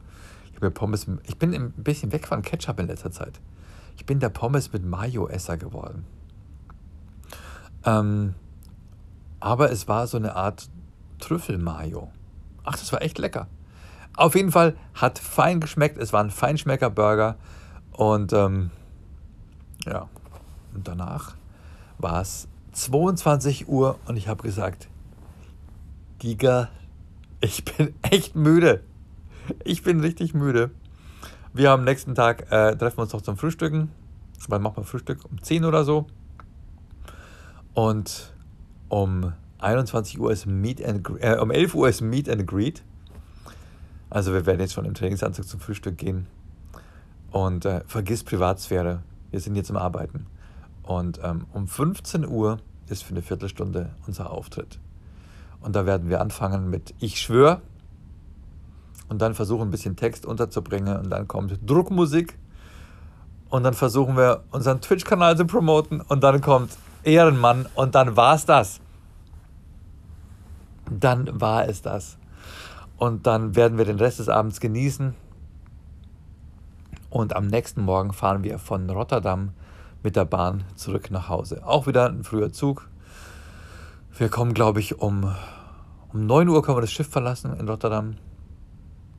habe Pommes. Ich bin ein bisschen weg von Ketchup in letzter Zeit. Ich bin der Pommes mit Mayo-Esser geworden. Ähm, aber es war so eine Art Trüffel-Mayo. Ach, das war echt lecker. Auf jeden Fall hat fein geschmeckt. Es war ein Feinschmecker-Burger. Und ähm, ja, und danach war es 22 Uhr und ich habe gesagt, Giga, ich bin echt müde. Ich bin richtig müde. Wir haben nächsten Tag, äh, treffen uns noch zum Frühstücken. Wann machen wir Frühstück? Um 10 oder so. Und um 21 Uhr ist Meet and äh, um 11 Uhr ist Meet and Greet. Also wir werden jetzt schon im Trainingsanzug zum Frühstück gehen. Und äh, vergiss Privatsphäre. Wir sind jetzt im Arbeiten. Und ähm, um 15 Uhr ist für eine Viertelstunde unser Auftritt. Und da werden wir anfangen mit Ich schwöre, und dann versuchen ein bisschen Text unterzubringen und dann kommt Druckmusik und dann versuchen wir unseren Twitch-Kanal zu promoten und dann kommt Ehrenmann und dann war es das. Dann war es das. Und dann werden wir den Rest des Abends genießen. Und am nächsten Morgen fahren wir von Rotterdam mit der Bahn zurück nach Hause. Auch wieder ein früher Zug. Wir kommen, glaube ich, um, um 9 Uhr können wir das Schiff verlassen in Rotterdam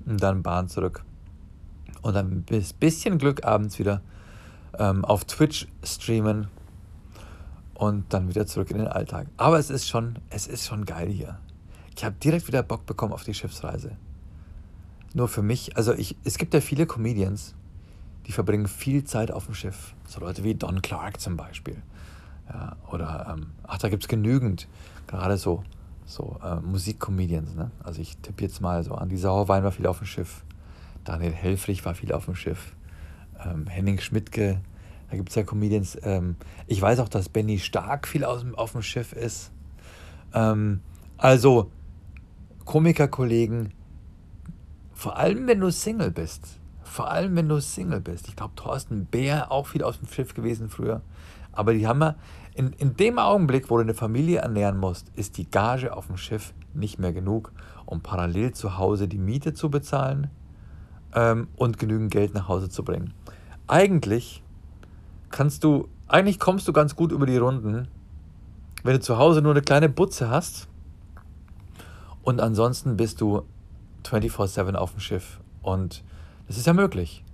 und dann Bahn zurück. Und dann bis bisschen Glück abends wieder ähm, auf Twitch streamen und dann wieder zurück in den Alltag. Aber es ist schon, es ist schon geil hier. Ich habe direkt wieder Bock bekommen auf die Schiffsreise. Nur für mich, also ich, es gibt ja viele Comedians, die verbringen viel Zeit auf dem Schiff. So Leute wie Don Clark zum Beispiel. Ja, oder, ähm, ach, da gibt es genügend. Gerade so so äh, Musikcomedians. Ne? Also ich tippe jetzt mal so an. Die Sauerwein war viel auf dem Schiff. Daniel Helfrich war viel auf dem Schiff. Ähm, Henning Schmidtke. Da gibt es ja Comedians. Ähm, ich weiß auch, dass Benny Stark viel aus, auf dem Schiff ist. Ähm, also Komikerkollegen, vor allem wenn du Single bist. Vor allem wenn du Single bist. Ich glaube, Thorsten Bär auch viel aus dem Schiff gewesen früher. Aber die haben ja, in, in dem Augenblick, wo du eine Familie ernähren musst, ist die Gage auf dem Schiff nicht mehr genug, um parallel zu Hause die Miete zu bezahlen ähm, und genügend Geld nach Hause zu bringen. Eigentlich kannst du, eigentlich kommst du ganz gut über die Runden, wenn du zu Hause nur eine kleine Butze hast und ansonsten bist du 24/7 auf dem Schiff. Und das ist ja möglich.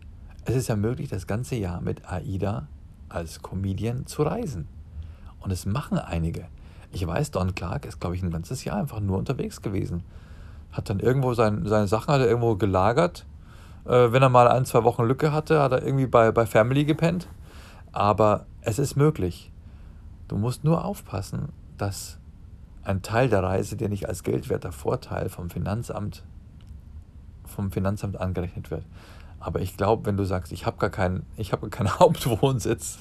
Es ist ja möglich, das ganze Jahr mit AIDA als Comedian zu reisen. Und es machen einige. Ich weiß, Don Clark ist, glaube ich, ein ganzes Jahr einfach nur unterwegs gewesen. Hat dann irgendwo sein, seine Sachen hat er irgendwo gelagert. Äh, wenn er mal ein, zwei Wochen Lücke hatte, hat er irgendwie bei, bei Family gepennt. Aber es ist möglich. Du musst nur aufpassen, dass ein Teil der Reise dir nicht als geldwerter Vorteil vom Finanzamt, vom Finanzamt angerechnet wird. Aber ich glaube, wenn du sagst, ich habe gar keinen, ich habe keinen Hauptwohnsitz,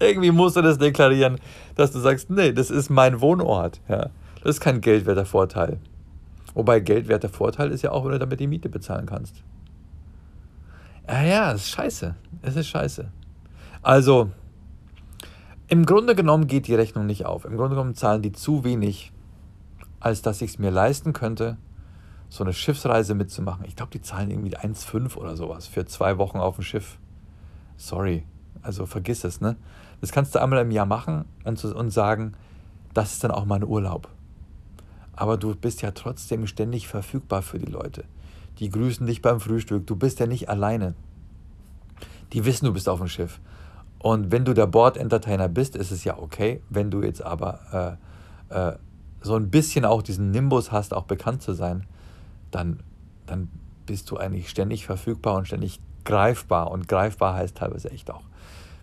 irgendwie musst du das deklarieren, dass du sagst, nee, das ist mein Wohnort. Ja. Das ist kein geldwerter Vorteil. Wobei geldwerter Vorteil ist ja auch, wenn du damit die Miete bezahlen kannst. Ja, ja, ist scheiße. Es ist scheiße. Also, Im Grunde genommen geht die Rechnung nicht auf. Im Grunde genommen zahlen die zu wenig, als dass ich es mir leisten könnte, so eine Schiffsreise mitzumachen. Ich glaube, die zahlen irgendwie 1,5 oder sowas für zwei Wochen auf dem Schiff. Sorry, also vergiss es, ne? Das kannst du einmal im Jahr machen und, und sagen, das ist dann auch mein Urlaub. Aber du bist ja trotzdem ständig verfügbar für die Leute. Die grüßen dich beim Frühstück. Du bist ja nicht alleine. Die wissen, du bist auf dem Schiff. Und wenn du der Board-Entertainer bist, ist es ja okay. Wenn du jetzt aber äh, äh, so ein bisschen auch diesen Nimbus hast, auch bekannt zu sein, dann, dann bist du eigentlich ständig verfügbar und ständig greifbar. Und greifbar heißt teilweise echt auch,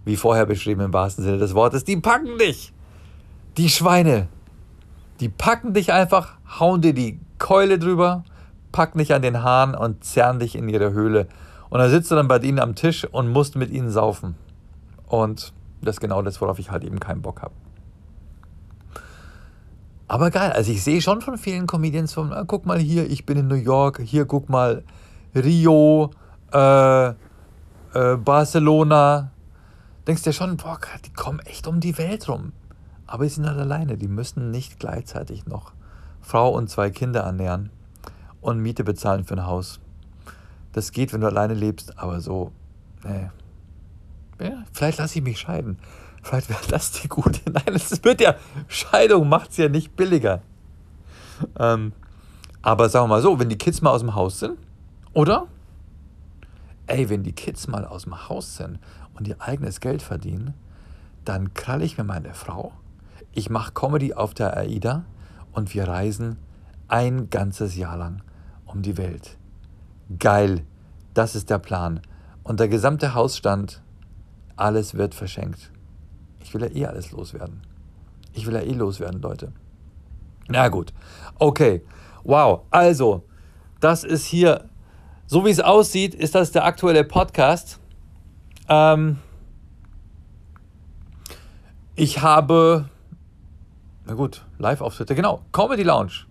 wie vorher beschrieben im wahrsten Sinne des Wortes, die packen dich. Die Schweine. Die packen dich einfach, hauen dir die Keule drüber, packen dich an den Haaren und zerren dich in ihre Höhle. Und dann sitzt du dann bei ihnen am Tisch und musst mit ihnen saufen. Und das ist genau das, worauf ich halt eben keinen Bock habe. Aber geil, also ich sehe schon von vielen Comedians von, ah, guck mal hier, ich bin in New York, hier guck mal Rio, äh, äh, Barcelona. Denkst dir schon, boah, die kommen echt um die Welt rum. Aber sie sind halt alleine. Die müssen nicht gleichzeitig noch Frau und zwei Kinder ernähren und Miete bezahlen für ein Haus. Das geht, wenn du alleine lebst, aber so, nee. Ja, vielleicht lasse ich mich scheiden. Vielleicht wäre das die gute. Nein, das wird ja, Scheidung macht es ja nicht billiger. Ähm, aber sagen wir mal so, wenn die Kids mal aus dem Haus sind, oder? Ey, wenn die Kids mal aus dem Haus sind und ihr eigenes Geld verdienen, dann kralle ich mir meine Frau ich mache Comedy auf der AIDA und wir reisen ein ganzes Jahr lang um die Welt. Geil, das ist der Plan. Und der gesamte Hausstand, alles wird verschenkt. Ich will ja eh alles loswerden. Ich will ja eh loswerden, Leute. Na gut, okay. Wow, also, das ist hier, so wie es aussieht, ist das der aktuelle Podcast. Ähm, ich habe na gut, Live-Auftritte, genau. Comedy Lounge.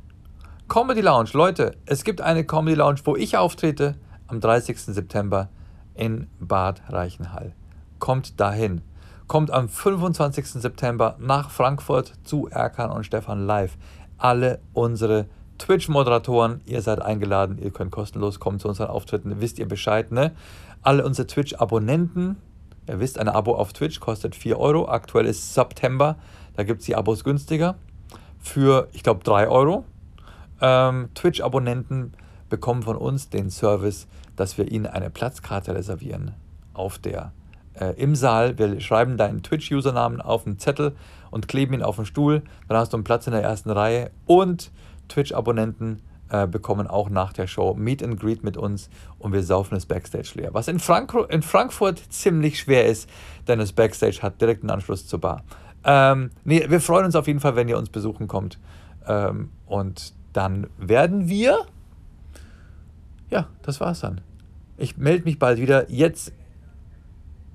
Comedy Lounge, Leute, es gibt eine Comedy Lounge, wo ich auftrete am 30. September in Bad Reichenhall. Kommt dahin. Kommt am 25. September nach Frankfurt zu Erkan und Stefan live. Alle unsere Twitch-Moderatoren, ihr seid eingeladen, ihr könnt kostenlos kommen zu unseren Auftritten, wisst ihr Bescheid, ne? Alle unsere Twitch-Abonnenten, ihr wisst, ein Abo auf Twitch kostet 4 Euro, aktuell ist September. Da gibt es die Abos günstiger für, ich glaube, 3 Euro. Ähm, Twitch-Abonnenten bekommen von uns den Service, dass wir ihnen eine Platzkarte reservieren auf der äh, im Saal. Wir schreiben deinen Twitch-Usernamen auf einen Zettel und kleben ihn auf den Stuhl. Dann hast du einen Platz in der ersten Reihe. Und Twitch-Abonnenten äh, bekommen auch nach der Show Meet and Greet mit uns und wir saufen das Backstage leer. Was in, Frank in Frankfurt ziemlich schwer ist, denn das Backstage hat direkten Anschluss zur Bar. Ähm, nee, wir freuen uns auf jeden Fall, wenn ihr uns besuchen kommt. Ähm, und dann werden wir. Ja, das war's dann. Ich melde mich bald wieder. Jetzt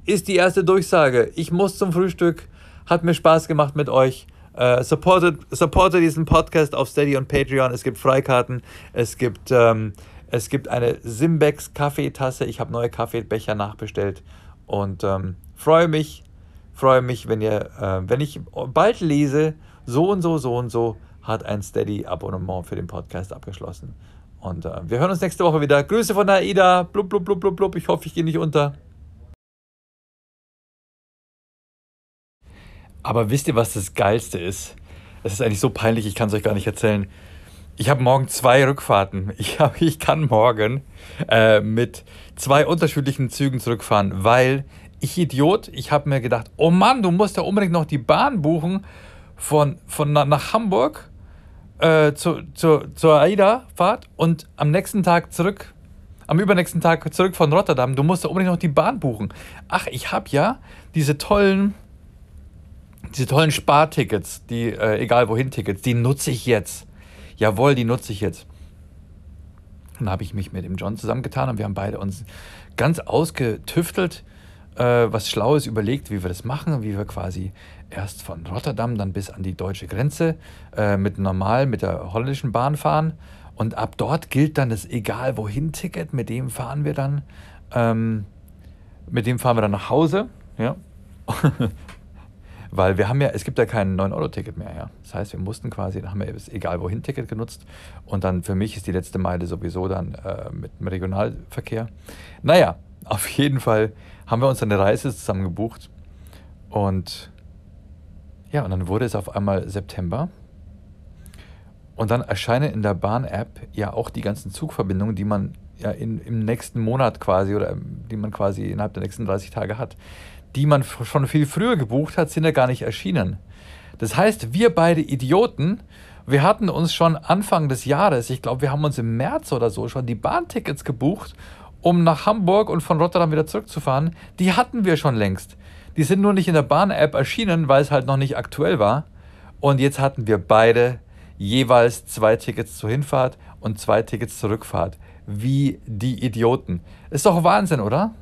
ist die erste Durchsage. Ich muss zum Frühstück. Hat mir Spaß gemacht mit euch. Uh, supportet, supportet diesen Podcast auf Steady und Patreon. Es gibt Freikarten. Es gibt, ähm, es gibt eine Simbex Kaffeetasse. Ich habe neue Kaffeebecher nachbestellt und ähm, freue mich freue mich, wenn ihr, äh, wenn ich bald lese, so und so, so und so hat ein Steady-Abonnement für den Podcast abgeschlossen. Und äh, wir hören uns nächste Woche wieder. Grüße von AIDA. Blub, blub, blub, blub, blub. Ich hoffe, ich gehe nicht unter. Aber wisst ihr, was das Geilste ist? Es ist eigentlich so peinlich, ich kann es euch gar nicht erzählen. Ich habe morgen zwei Rückfahrten. Ich, hab, ich kann morgen äh, mit zwei unterschiedlichen Zügen zurückfahren, weil ich Idiot, ich habe mir gedacht, oh Mann, du musst ja unbedingt noch die Bahn buchen von, von nach Hamburg äh, zu, zu, zur AIDA-Fahrt und am nächsten Tag zurück, am übernächsten Tag zurück von Rotterdam. Du musst ja unbedingt noch die Bahn buchen. Ach, ich habe ja diese tollen, diese tollen Spartickets, die äh, egal wohin Tickets, die nutze ich jetzt. Jawohl, die nutze ich jetzt. Dann habe ich mich mit dem John zusammengetan und wir haben beide uns ganz ausgetüftelt, äh, was Schlaues überlegt, wie wir das machen, wie wir quasi erst von Rotterdam dann bis an die deutsche Grenze äh, mit normal mit der holländischen Bahn fahren. Und ab dort gilt dann das egal wohin Ticket, mit dem fahren wir dann, ähm, mit dem fahren wir dann nach Hause, ja. Weil wir haben ja, es gibt ja kein 9-Euro-Ticket mehr, ja. Das heißt, wir mussten quasi, dann haben wir das egal wohin Ticket genutzt. Und dann für mich ist die letzte Meile sowieso dann äh, mit dem Regionalverkehr. Naja, auf jeden Fall haben wir uns eine Reise zusammen gebucht. Und ja, und dann wurde es auf einmal September. Und dann erscheinen in der Bahn-App ja auch die ganzen Zugverbindungen, die man ja in, im nächsten Monat quasi oder die man quasi innerhalb der nächsten 30 Tage hat. Die man schon viel früher gebucht hat, sind ja gar nicht erschienen. Das heißt, wir beide Idioten, wir hatten uns schon Anfang des Jahres, ich glaube, wir haben uns im März oder so schon die Bahntickets gebucht, um nach Hamburg und von Rotterdam wieder zurückzufahren. Die hatten wir schon längst. Die sind nur nicht in der Bahn-App erschienen, weil es halt noch nicht aktuell war. Und jetzt hatten wir beide jeweils zwei Tickets zur Hinfahrt und zwei Tickets zur Rückfahrt. Wie die Idioten. Ist doch Wahnsinn, oder?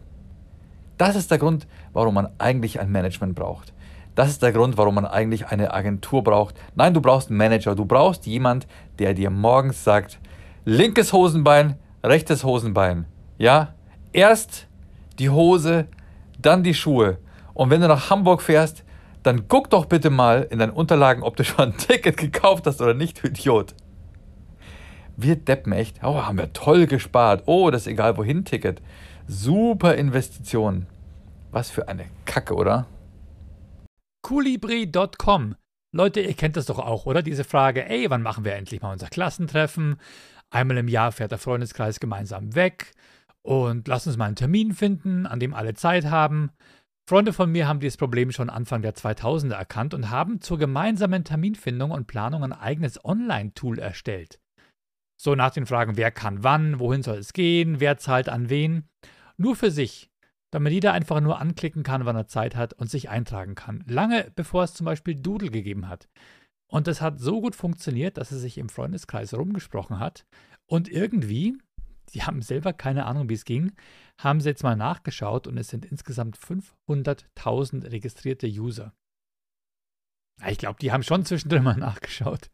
Das ist der Grund, warum man eigentlich ein Management braucht. Das ist der Grund, warum man eigentlich eine Agentur braucht. Nein, du brauchst einen Manager. Du brauchst jemand, der dir morgens sagt, linkes Hosenbein, rechtes Hosenbein. Ja, erst die Hose, dann die Schuhe. Und wenn du nach Hamburg fährst, dann guck doch bitte mal in deinen Unterlagen, ob du schon ein Ticket gekauft hast oder nicht, du Idiot. Wir deppen echt. Oh, haben wir toll gespart. Oh, das egal wohin Ticket. Super Investition. Was für eine Kacke, oder? Colibri.com. Leute, ihr kennt das doch auch, oder? Diese Frage, ey, wann machen wir endlich mal unser Klassentreffen? Einmal im Jahr fährt der Freundeskreis gemeinsam weg und lass uns mal einen Termin finden, an dem alle Zeit haben. Freunde von mir haben dieses Problem schon Anfang der 2000er erkannt und haben zur gemeinsamen Terminfindung und Planung ein eigenes Online-Tool erstellt. So nach den Fragen, wer kann wann, wohin soll es gehen, wer zahlt an wen. Nur für sich, damit jeder einfach nur anklicken kann, wann er Zeit hat und sich eintragen kann. Lange bevor es zum Beispiel Doodle gegeben hat. Und das hat so gut funktioniert, dass es sich im Freundeskreis rumgesprochen hat. Und irgendwie, die haben selber keine Ahnung, wie es ging, haben sie jetzt mal nachgeschaut und es sind insgesamt 500.000 registrierte User. Ich glaube, die haben schon zwischendrin mal nachgeschaut.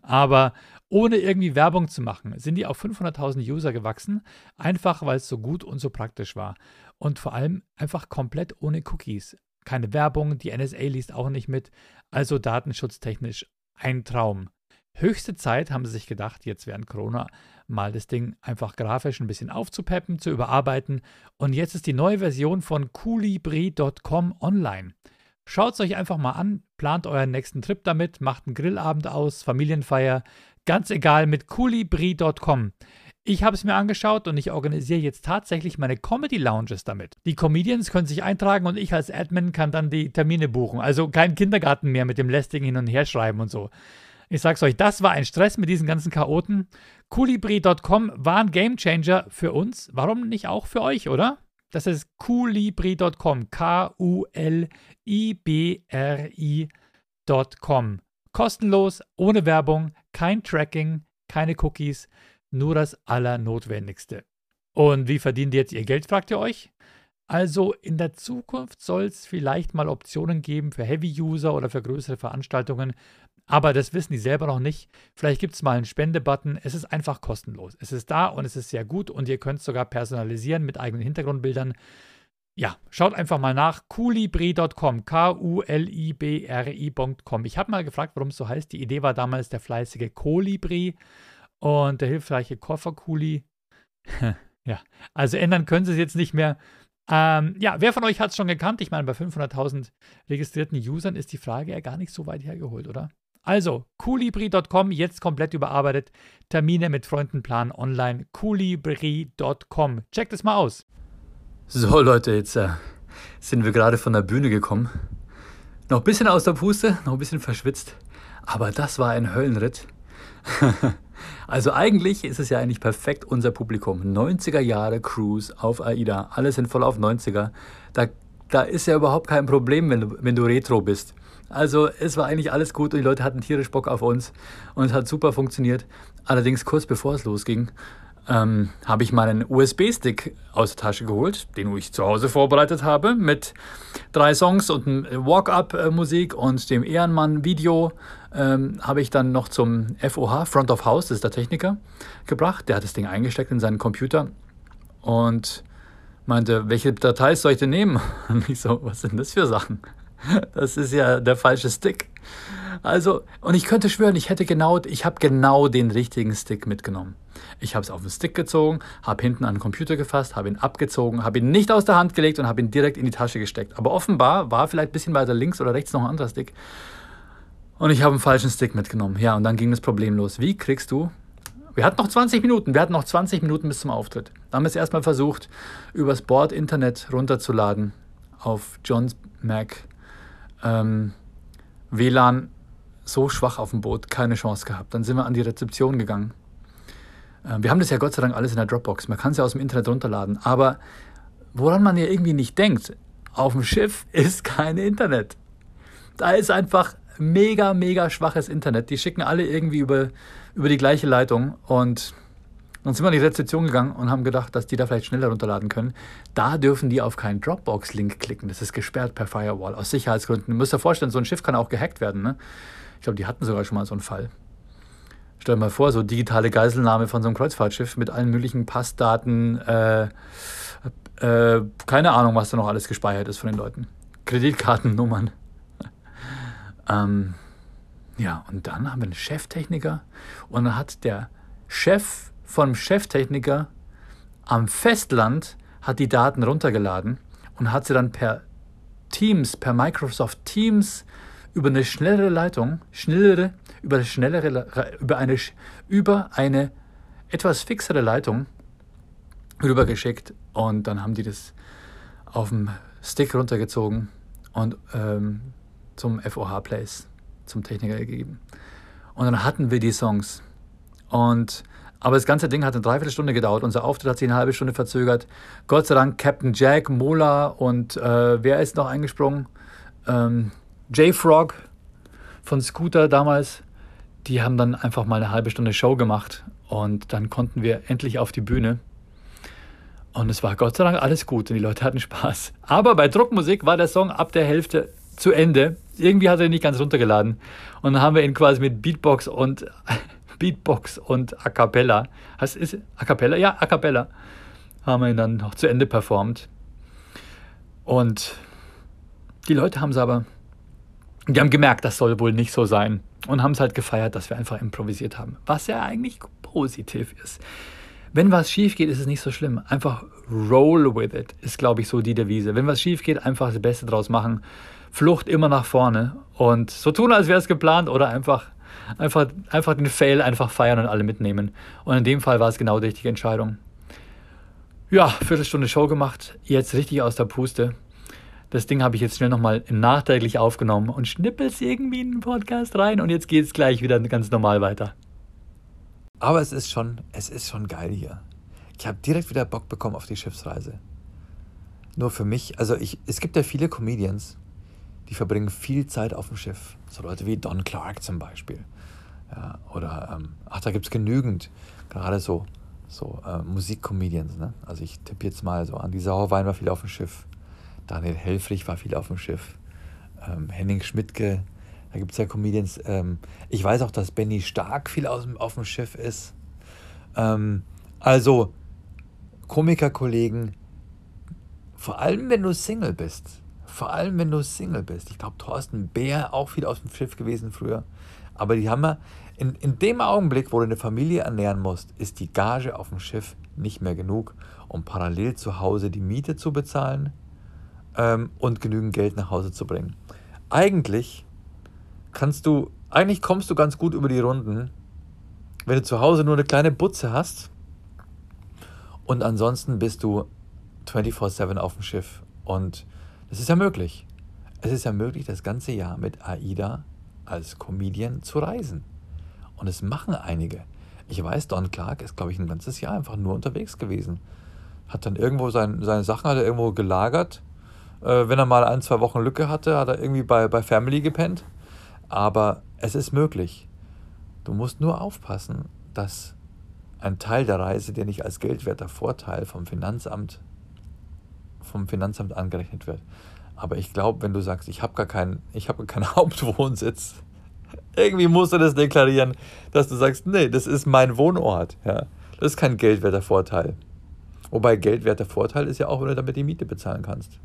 Aber ohne irgendwie Werbung zu machen, sind die auf 500.000 User gewachsen, einfach weil es so gut und so praktisch war. Und vor allem einfach komplett ohne Cookies. Keine Werbung, die NSA liest auch nicht mit, also datenschutztechnisch ein Traum. Höchste Zeit haben sie sich gedacht, jetzt während Corona mal das Ding einfach grafisch ein bisschen aufzupeppen, zu überarbeiten. Und jetzt ist die neue Version von Coolibri.com online. Schaut es euch einfach mal an, plant euren nächsten Trip damit, macht einen Grillabend aus, Familienfeier, ganz egal mit coolibri.com. Ich habe es mir angeschaut und ich organisiere jetzt tatsächlich meine Comedy Lounges damit. Die Comedians können sich eintragen und ich als Admin kann dann die Termine buchen. Also kein Kindergarten mehr mit dem lästigen Hin- und Herschreiben und so. Ich sag's euch, das war ein Stress mit diesen ganzen Chaoten. Coolibri.com war ein Gamechanger für uns. Warum nicht auch für euch, oder? Das ist coolibri.com. K-U-L-I-B-R-I.com. Kostenlos, ohne Werbung, kein Tracking, keine Cookies, nur das Allernotwendigste. Und wie verdient ihr jetzt ihr Geld, fragt ihr euch? Also in der Zukunft soll es vielleicht mal Optionen geben für Heavy-User oder für größere Veranstaltungen, aber das wissen die selber noch nicht. Vielleicht gibt es mal einen Spendebutton. Es ist einfach kostenlos. Es ist da und es ist sehr gut und ihr könnt es sogar personalisieren mit eigenen Hintergrundbildern. Ja, schaut einfach mal nach. Kulibri.com. K-U-L-I-B-R-I.com. Ich habe mal gefragt, warum es so heißt. Die Idee war damals der fleißige Kolibri und der hilfreiche Kofferkuli. ja, also ändern können sie es jetzt nicht mehr. Ähm, ja, wer von euch hat es schon gekannt? Ich meine, bei 500.000 registrierten Usern ist die Frage ja gar nicht so weit hergeholt, oder? Also, coolibri.com, jetzt komplett überarbeitet. Termine mit Freunden planen online. coolibri.com. Checkt es mal aus. So, Leute, jetzt äh, sind wir gerade von der Bühne gekommen. Noch ein bisschen aus der Puste, noch ein bisschen verschwitzt. Aber das war ein Höllenritt. also eigentlich ist es ja eigentlich perfekt unser Publikum. 90er Jahre Cruise auf AIDA. Alle sind voll auf 90er. Da, da ist ja überhaupt kein Problem, wenn du, wenn du Retro bist. Also es war eigentlich alles gut und die Leute hatten tierisch Bock auf uns und es hat super funktioniert. Allerdings kurz bevor es losging, ähm, habe ich meinen USB-Stick aus der Tasche geholt, den ich zu Hause vorbereitet habe, mit drei Songs und Walk-Up-Musik und dem Ehrenmann-Video ähm, habe ich dann noch zum FOH, Front of House, das ist der Techniker, gebracht. Der hat das Ding eingesteckt in seinen Computer und meinte, welche Dateis soll ich denn nehmen? Und ich so, was sind das für Sachen? Das ist ja der falsche Stick. Also, und ich könnte schwören, ich hätte genau, ich habe genau den richtigen Stick mitgenommen. Ich habe es auf den Stick gezogen, habe hinten an den Computer gefasst, habe ihn abgezogen, habe ihn nicht aus der Hand gelegt und habe ihn direkt in die Tasche gesteckt. Aber offenbar war vielleicht ein bisschen weiter links oder rechts noch ein anderer Stick. Und ich habe einen falschen Stick mitgenommen. Ja, und dann ging das Problem los. Wie kriegst du wir hatten noch 20 Minuten, wir hatten noch 20 Minuten bis zum Auftritt. Da haben wir es erstmal versucht, übers Board Internet runterzuladen auf John's Mac. Ähm, WLAN so schwach auf dem Boot, keine Chance gehabt. Dann sind wir an die Rezeption gegangen. Äh, wir haben das ja Gott sei Dank alles in der Dropbox. Man kann es ja aus dem Internet runterladen. Aber woran man ja irgendwie nicht denkt, auf dem Schiff ist kein Internet. Da ist einfach mega, mega schwaches Internet. Die schicken alle irgendwie über, über die gleiche Leitung. Und dann sind wir in die Rezeption gegangen und haben gedacht, dass die da vielleicht schneller runterladen können. Da dürfen die auf keinen Dropbox-Link klicken. Das ist gesperrt per Firewall aus Sicherheitsgründen. Du musst dir vorstellen, so ein Schiff kann auch gehackt werden. Ne? Ich glaube, die hatten sogar schon mal so einen Fall. Stell dir mal vor, so digitale Geiselnahme von so einem Kreuzfahrtschiff mit allen möglichen Passdaten, äh, äh, keine Ahnung, was da noch alles gespeichert ist von den Leuten. Kreditkartennummern. ähm, ja, und dann haben wir einen Cheftechniker und dann hat der Chef vom Cheftechniker am Festland hat die Daten runtergeladen und hat sie dann per Teams, per Microsoft Teams über eine schnellere Leitung, schnellere, über eine schnellere, über eine, über eine etwas fixere Leitung rübergeschickt und dann haben die das auf dem Stick runtergezogen und ähm, zum FOH Place, zum Techniker gegeben. Und dann hatten wir die Songs. Und, aber das ganze Ding hat eine Dreiviertelstunde gedauert. Unser Auftritt hat sich eine halbe Stunde verzögert. Gott sei Dank Captain Jack, Mola und äh, wer ist noch eingesprungen? Ähm, J-Frog von Scooter damals. Die haben dann einfach mal eine halbe Stunde Show gemacht. Und dann konnten wir endlich auf die Bühne. Und es war Gott sei Dank alles gut und die Leute hatten Spaß. Aber bei Druckmusik war der Song ab der Hälfte zu Ende. Irgendwie hat er ihn nicht ganz runtergeladen. Und dann haben wir ihn quasi mit Beatbox und Beatbox und A Cappella. Heißt ist A Cappella? Ja, A Cappella. Haben wir ihn dann noch zu Ende performt. Und die Leute haben es aber, die haben gemerkt, das soll wohl nicht so sein. Und haben es halt gefeiert, dass wir einfach improvisiert haben. Was ja eigentlich positiv ist. Wenn was schief geht, ist es nicht so schlimm. Einfach roll with it, ist, glaube ich, so die Devise. Wenn was schief geht, einfach das Beste draus machen. Flucht immer nach vorne und so tun, als wäre es geplant oder einfach, einfach, einfach den Fail einfach feiern und alle mitnehmen. Und in dem Fall war es genau die richtige Entscheidung. Ja, Viertelstunde Show gemacht, jetzt richtig aus der Puste. Das Ding habe ich jetzt schnell nochmal nachträglich aufgenommen und schnippel es irgendwie in den Podcast rein und jetzt geht es gleich wieder ganz normal weiter. Aber es ist schon, es ist schon geil hier. Ich habe direkt wieder Bock bekommen auf die Schiffsreise. Nur für mich, also ich, es gibt ja viele Comedians, die verbringen viel Zeit auf dem Schiff. So Leute wie Don Clark zum Beispiel. Ja, oder, ähm, ach, da gibt es genügend, gerade so, so äh, Musikcomedians. Ne? Also ich tippe jetzt mal so an, die Sauerwein war viel auf dem Schiff. Daniel Helfrich war viel auf dem Schiff. Ähm, Henning Schmidtke, da gibt es ja Comedians. Ähm, ich weiß auch, dass Benny Stark viel aus, auf dem Schiff ist. Ähm, also, Komikerkollegen, vor allem wenn du Single bist, vor allem, wenn du Single bist. Ich glaube, Thorsten Bär auch viel aus dem Schiff gewesen früher. Aber die haben ja, in, in dem Augenblick, wo du eine Familie ernähren musst, ist die Gage auf dem Schiff nicht mehr genug, um parallel zu Hause die Miete zu bezahlen ähm, und genügend Geld nach Hause zu bringen. Eigentlich kannst du, eigentlich kommst du ganz gut über die Runden, wenn du zu Hause nur eine kleine Butze hast und ansonsten bist du 24-7 auf dem Schiff und es ist ja möglich. Es ist ja möglich, das ganze Jahr mit AIDA als Comedian zu reisen. Und es machen einige. Ich weiß, Don Clark ist, glaube ich, ein ganzes Jahr einfach nur unterwegs gewesen. Hat dann irgendwo sein, seine Sachen hat er irgendwo gelagert. Äh, wenn er mal ein, zwei Wochen Lücke hatte, hat er irgendwie bei, bei Family gepennt. Aber es ist möglich. Du musst nur aufpassen, dass ein Teil der Reise dir nicht als geldwerter Vorteil vom Finanzamt vom Finanzamt angerechnet wird. Aber ich glaube, wenn du sagst, ich habe gar keinen, ich habe keinen Hauptwohnsitz, irgendwie musst du das deklarieren, dass du sagst, nee, das ist mein Wohnort. Ja. Das ist kein geldwerter Vorteil. Wobei geldwerter Vorteil ist ja auch, wenn du damit die Miete bezahlen kannst.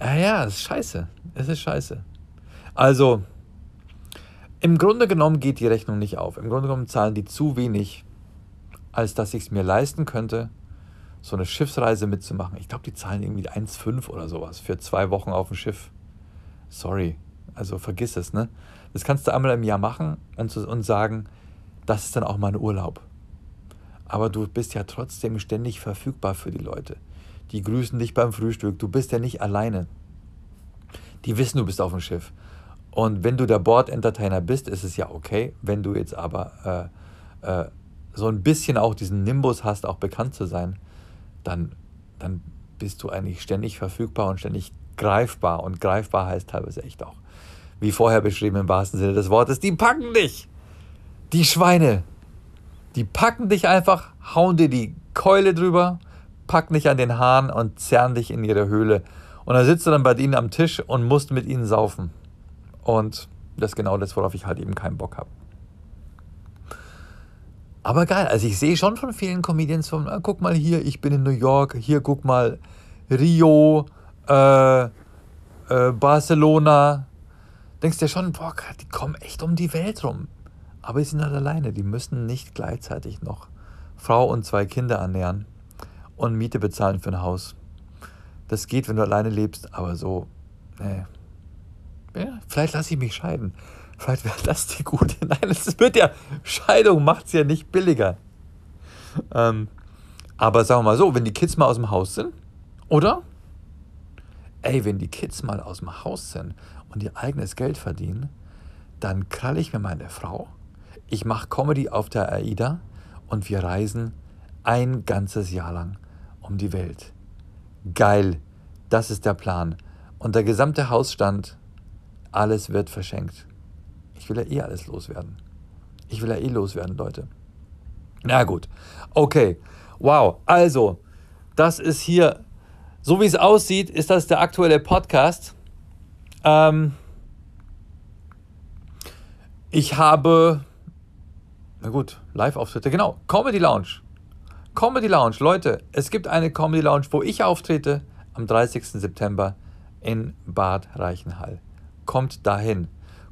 Ja, ja, es ist scheiße. Es ist scheiße. Also, im Grunde genommen geht die Rechnung nicht auf. Im Grunde genommen zahlen die zu wenig, als dass ich es mir leisten könnte, so eine Schiffsreise mitzumachen. Ich glaube, die zahlen irgendwie 1,5 oder sowas für zwei Wochen auf dem Schiff. Sorry, also vergiss es, ne? Das kannst du einmal im Jahr machen und, und sagen, das ist dann auch mein Urlaub. Aber du bist ja trotzdem ständig verfügbar für die Leute. Die grüßen dich beim Frühstück. Du bist ja nicht alleine. Die wissen, du bist auf dem Schiff. Und wenn du der Board-Entertainer bist, ist es ja okay. Wenn du jetzt aber äh, äh, so ein bisschen auch diesen Nimbus hast, auch bekannt zu sein, dann, dann bist du eigentlich ständig verfügbar und ständig greifbar. Und greifbar heißt teilweise echt auch, wie vorher beschrieben im wahrsten Sinne des Wortes, die packen dich. Die Schweine. Die packen dich einfach, hauen dir die Keule drüber, packen dich an den Haaren und zerren dich in ihre Höhle. Und dann sitzt du dann bei ihnen am Tisch und musst mit ihnen saufen. Und das ist genau das, worauf ich halt eben keinen Bock habe. Aber geil, also ich sehe schon von vielen Comedians von, ah, guck mal hier, ich bin in New York, hier guck mal Rio, äh, äh, Barcelona. Denkst dir schon, boah, die kommen echt um die Welt rum. Aber sie sind halt alleine, die müssen nicht gleichzeitig noch Frau und zwei Kinder ernähren und Miete bezahlen für ein Haus. Das geht, wenn du alleine lebst, aber so, nee. Ja, vielleicht lasse ich mich scheiden. Vielleicht wäre das die gute. Nein, es wird ja, Scheidung macht es ja nicht billiger. Ähm, aber sagen wir mal so, wenn die Kids mal aus dem Haus sind, oder? Ey, wenn die Kids mal aus dem Haus sind und ihr eigenes Geld verdienen, dann kralle ich mir meine Frau, ich mache Comedy auf der AIDA und wir reisen ein ganzes Jahr lang um die Welt. Geil, das ist der Plan. Und der gesamte Hausstand, alles wird verschenkt. Ich will ja eh alles loswerden. Ich will ja eh loswerden, Leute. Na gut. Okay. Wow. Also, das ist hier, so wie es aussieht, ist das der aktuelle Podcast. Ähm, ich habe, na gut, Live-Auftritte, genau, Comedy Lounge. Comedy Lounge, Leute, es gibt eine Comedy Lounge, wo ich auftrete am 30. September in Bad Reichenhall. Kommt dahin.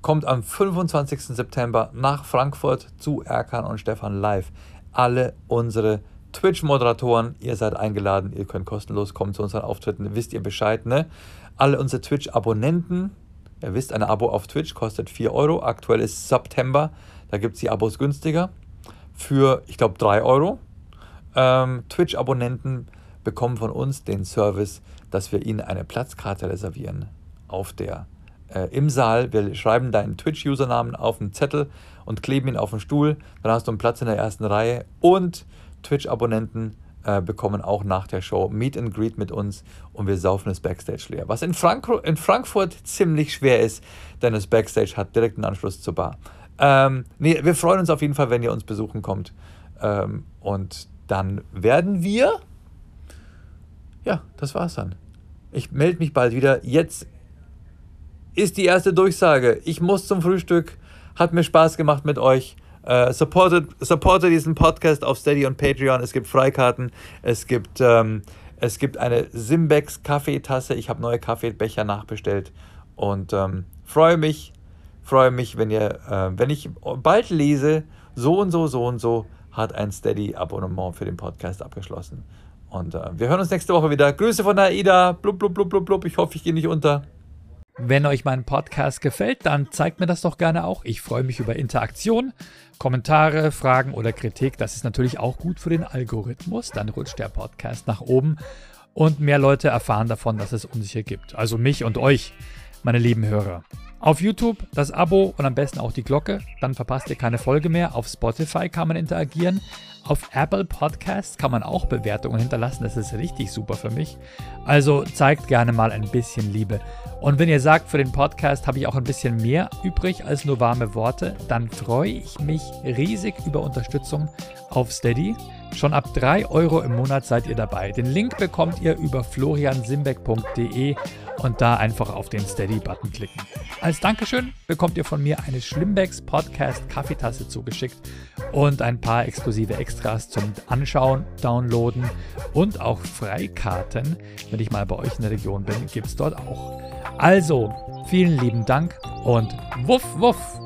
Kommt am 25. September nach Frankfurt zu Erkan und Stefan live. Alle unsere Twitch-Moderatoren, ihr seid eingeladen, ihr könnt kostenlos kommen zu unseren Auftritten, wisst ihr Bescheid, ne? Alle unsere Twitch-Abonnenten, ihr wisst, ein Abo auf Twitch kostet 4 Euro. Aktuell ist September, da gibt es die Abos günstiger. Für, ich glaube, 3 Euro ähm, Twitch-Abonnenten bekommen von uns den Service, dass wir ihnen eine Platzkarte reservieren auf der äh, im Saal. Wir schreiben deinen Twitch-Usernamen auf einen Zettel und kleben ihn auf den Stuhl. Dann hast du einen Platz in der ersten Reihe und Twitch-Abonnenten äh, bekommen auch nach der Show Meet and Greet mit uns und wir saufen das Backstage leer. Was in, Frank in Frankfurt ziemlich schwer ist, denn das Backstage hat direkten Anschluss zur Bar. Ähm, nee, wir freuen uns auf jeden Fall, wenn ihr uns besuchen kommt. Ähm, und dann werden wir. Ja, das war's dann. Ich melde mich bald wieder. Jetzt ist die erste Durchsage. Ich muss zum Frühstück. Hat mir Spaß gemacht mit euch. Uh, supportet, supportet diesen Podcast auf Steady und Patreon. Es gibt Freikarten. Es gibt, ähm, es gibt eine Simbex Kaffeetasse. Ich habe neue Kaffeebecher nachbestellt. Und ähm, freue mich, freue mich, wenn ihr, äh, wenn ich bald lese, so und so, so und so, hat ein Steady-Abonnement für den Podcast abgeschlossen. Und äh, wir hören uns nächste Woche wieder. Grüße von AIDA. Blub, blub, blub, blub, blub. Ich hoffe, ich gehe nicht unter. Wenn euch mein Podcast gefällt, dann zeigt mir das doch gerne auch. Ich freue mich über Interaktion, Kommentare, Fragen oder Kritik. Das ist natürlich auch gut für den Algorithmus. Dann rutscht der Podcast nach oben und mehr Leute erfahren davon, dass es uns hier gibt. Also mich und euch, meine lieben Hörer. Auf YouTube das Abo und am besten auch die Glocke, dann verpasst ihr keine Folge mehr. Auf Spotify kann man interagieren. Auf Apple Podcasts kann man auch Bewertungen hinterlassen. Das ist richtig super für mich. Also zeigt gerne mal ein bisschen Liebe. Und wenn ihr sagt, für den Podcast habe ich auch ein bisschen mehr übrig als nur warme Worte, dann freue ich mich riesig über Unterstützung auf Steady. Schon ab 3 Euro im Monat seid ihr dabei. Den Link bekommt ihr über floriansimbeck.de und da einfach auf den Steady-Button klicken. Als Dankeschön bekommt ihr von mir eine Schlimmbecks Podcast Kaffeetasse zugeschickt und ein paar exklusive Extras zum Anschauen, Downloaden und auch Freikarten. Wenn ich mal bei euch in der Region bin, gibt es dort auch. Also, vielen lieben Dank und wuff, wuff!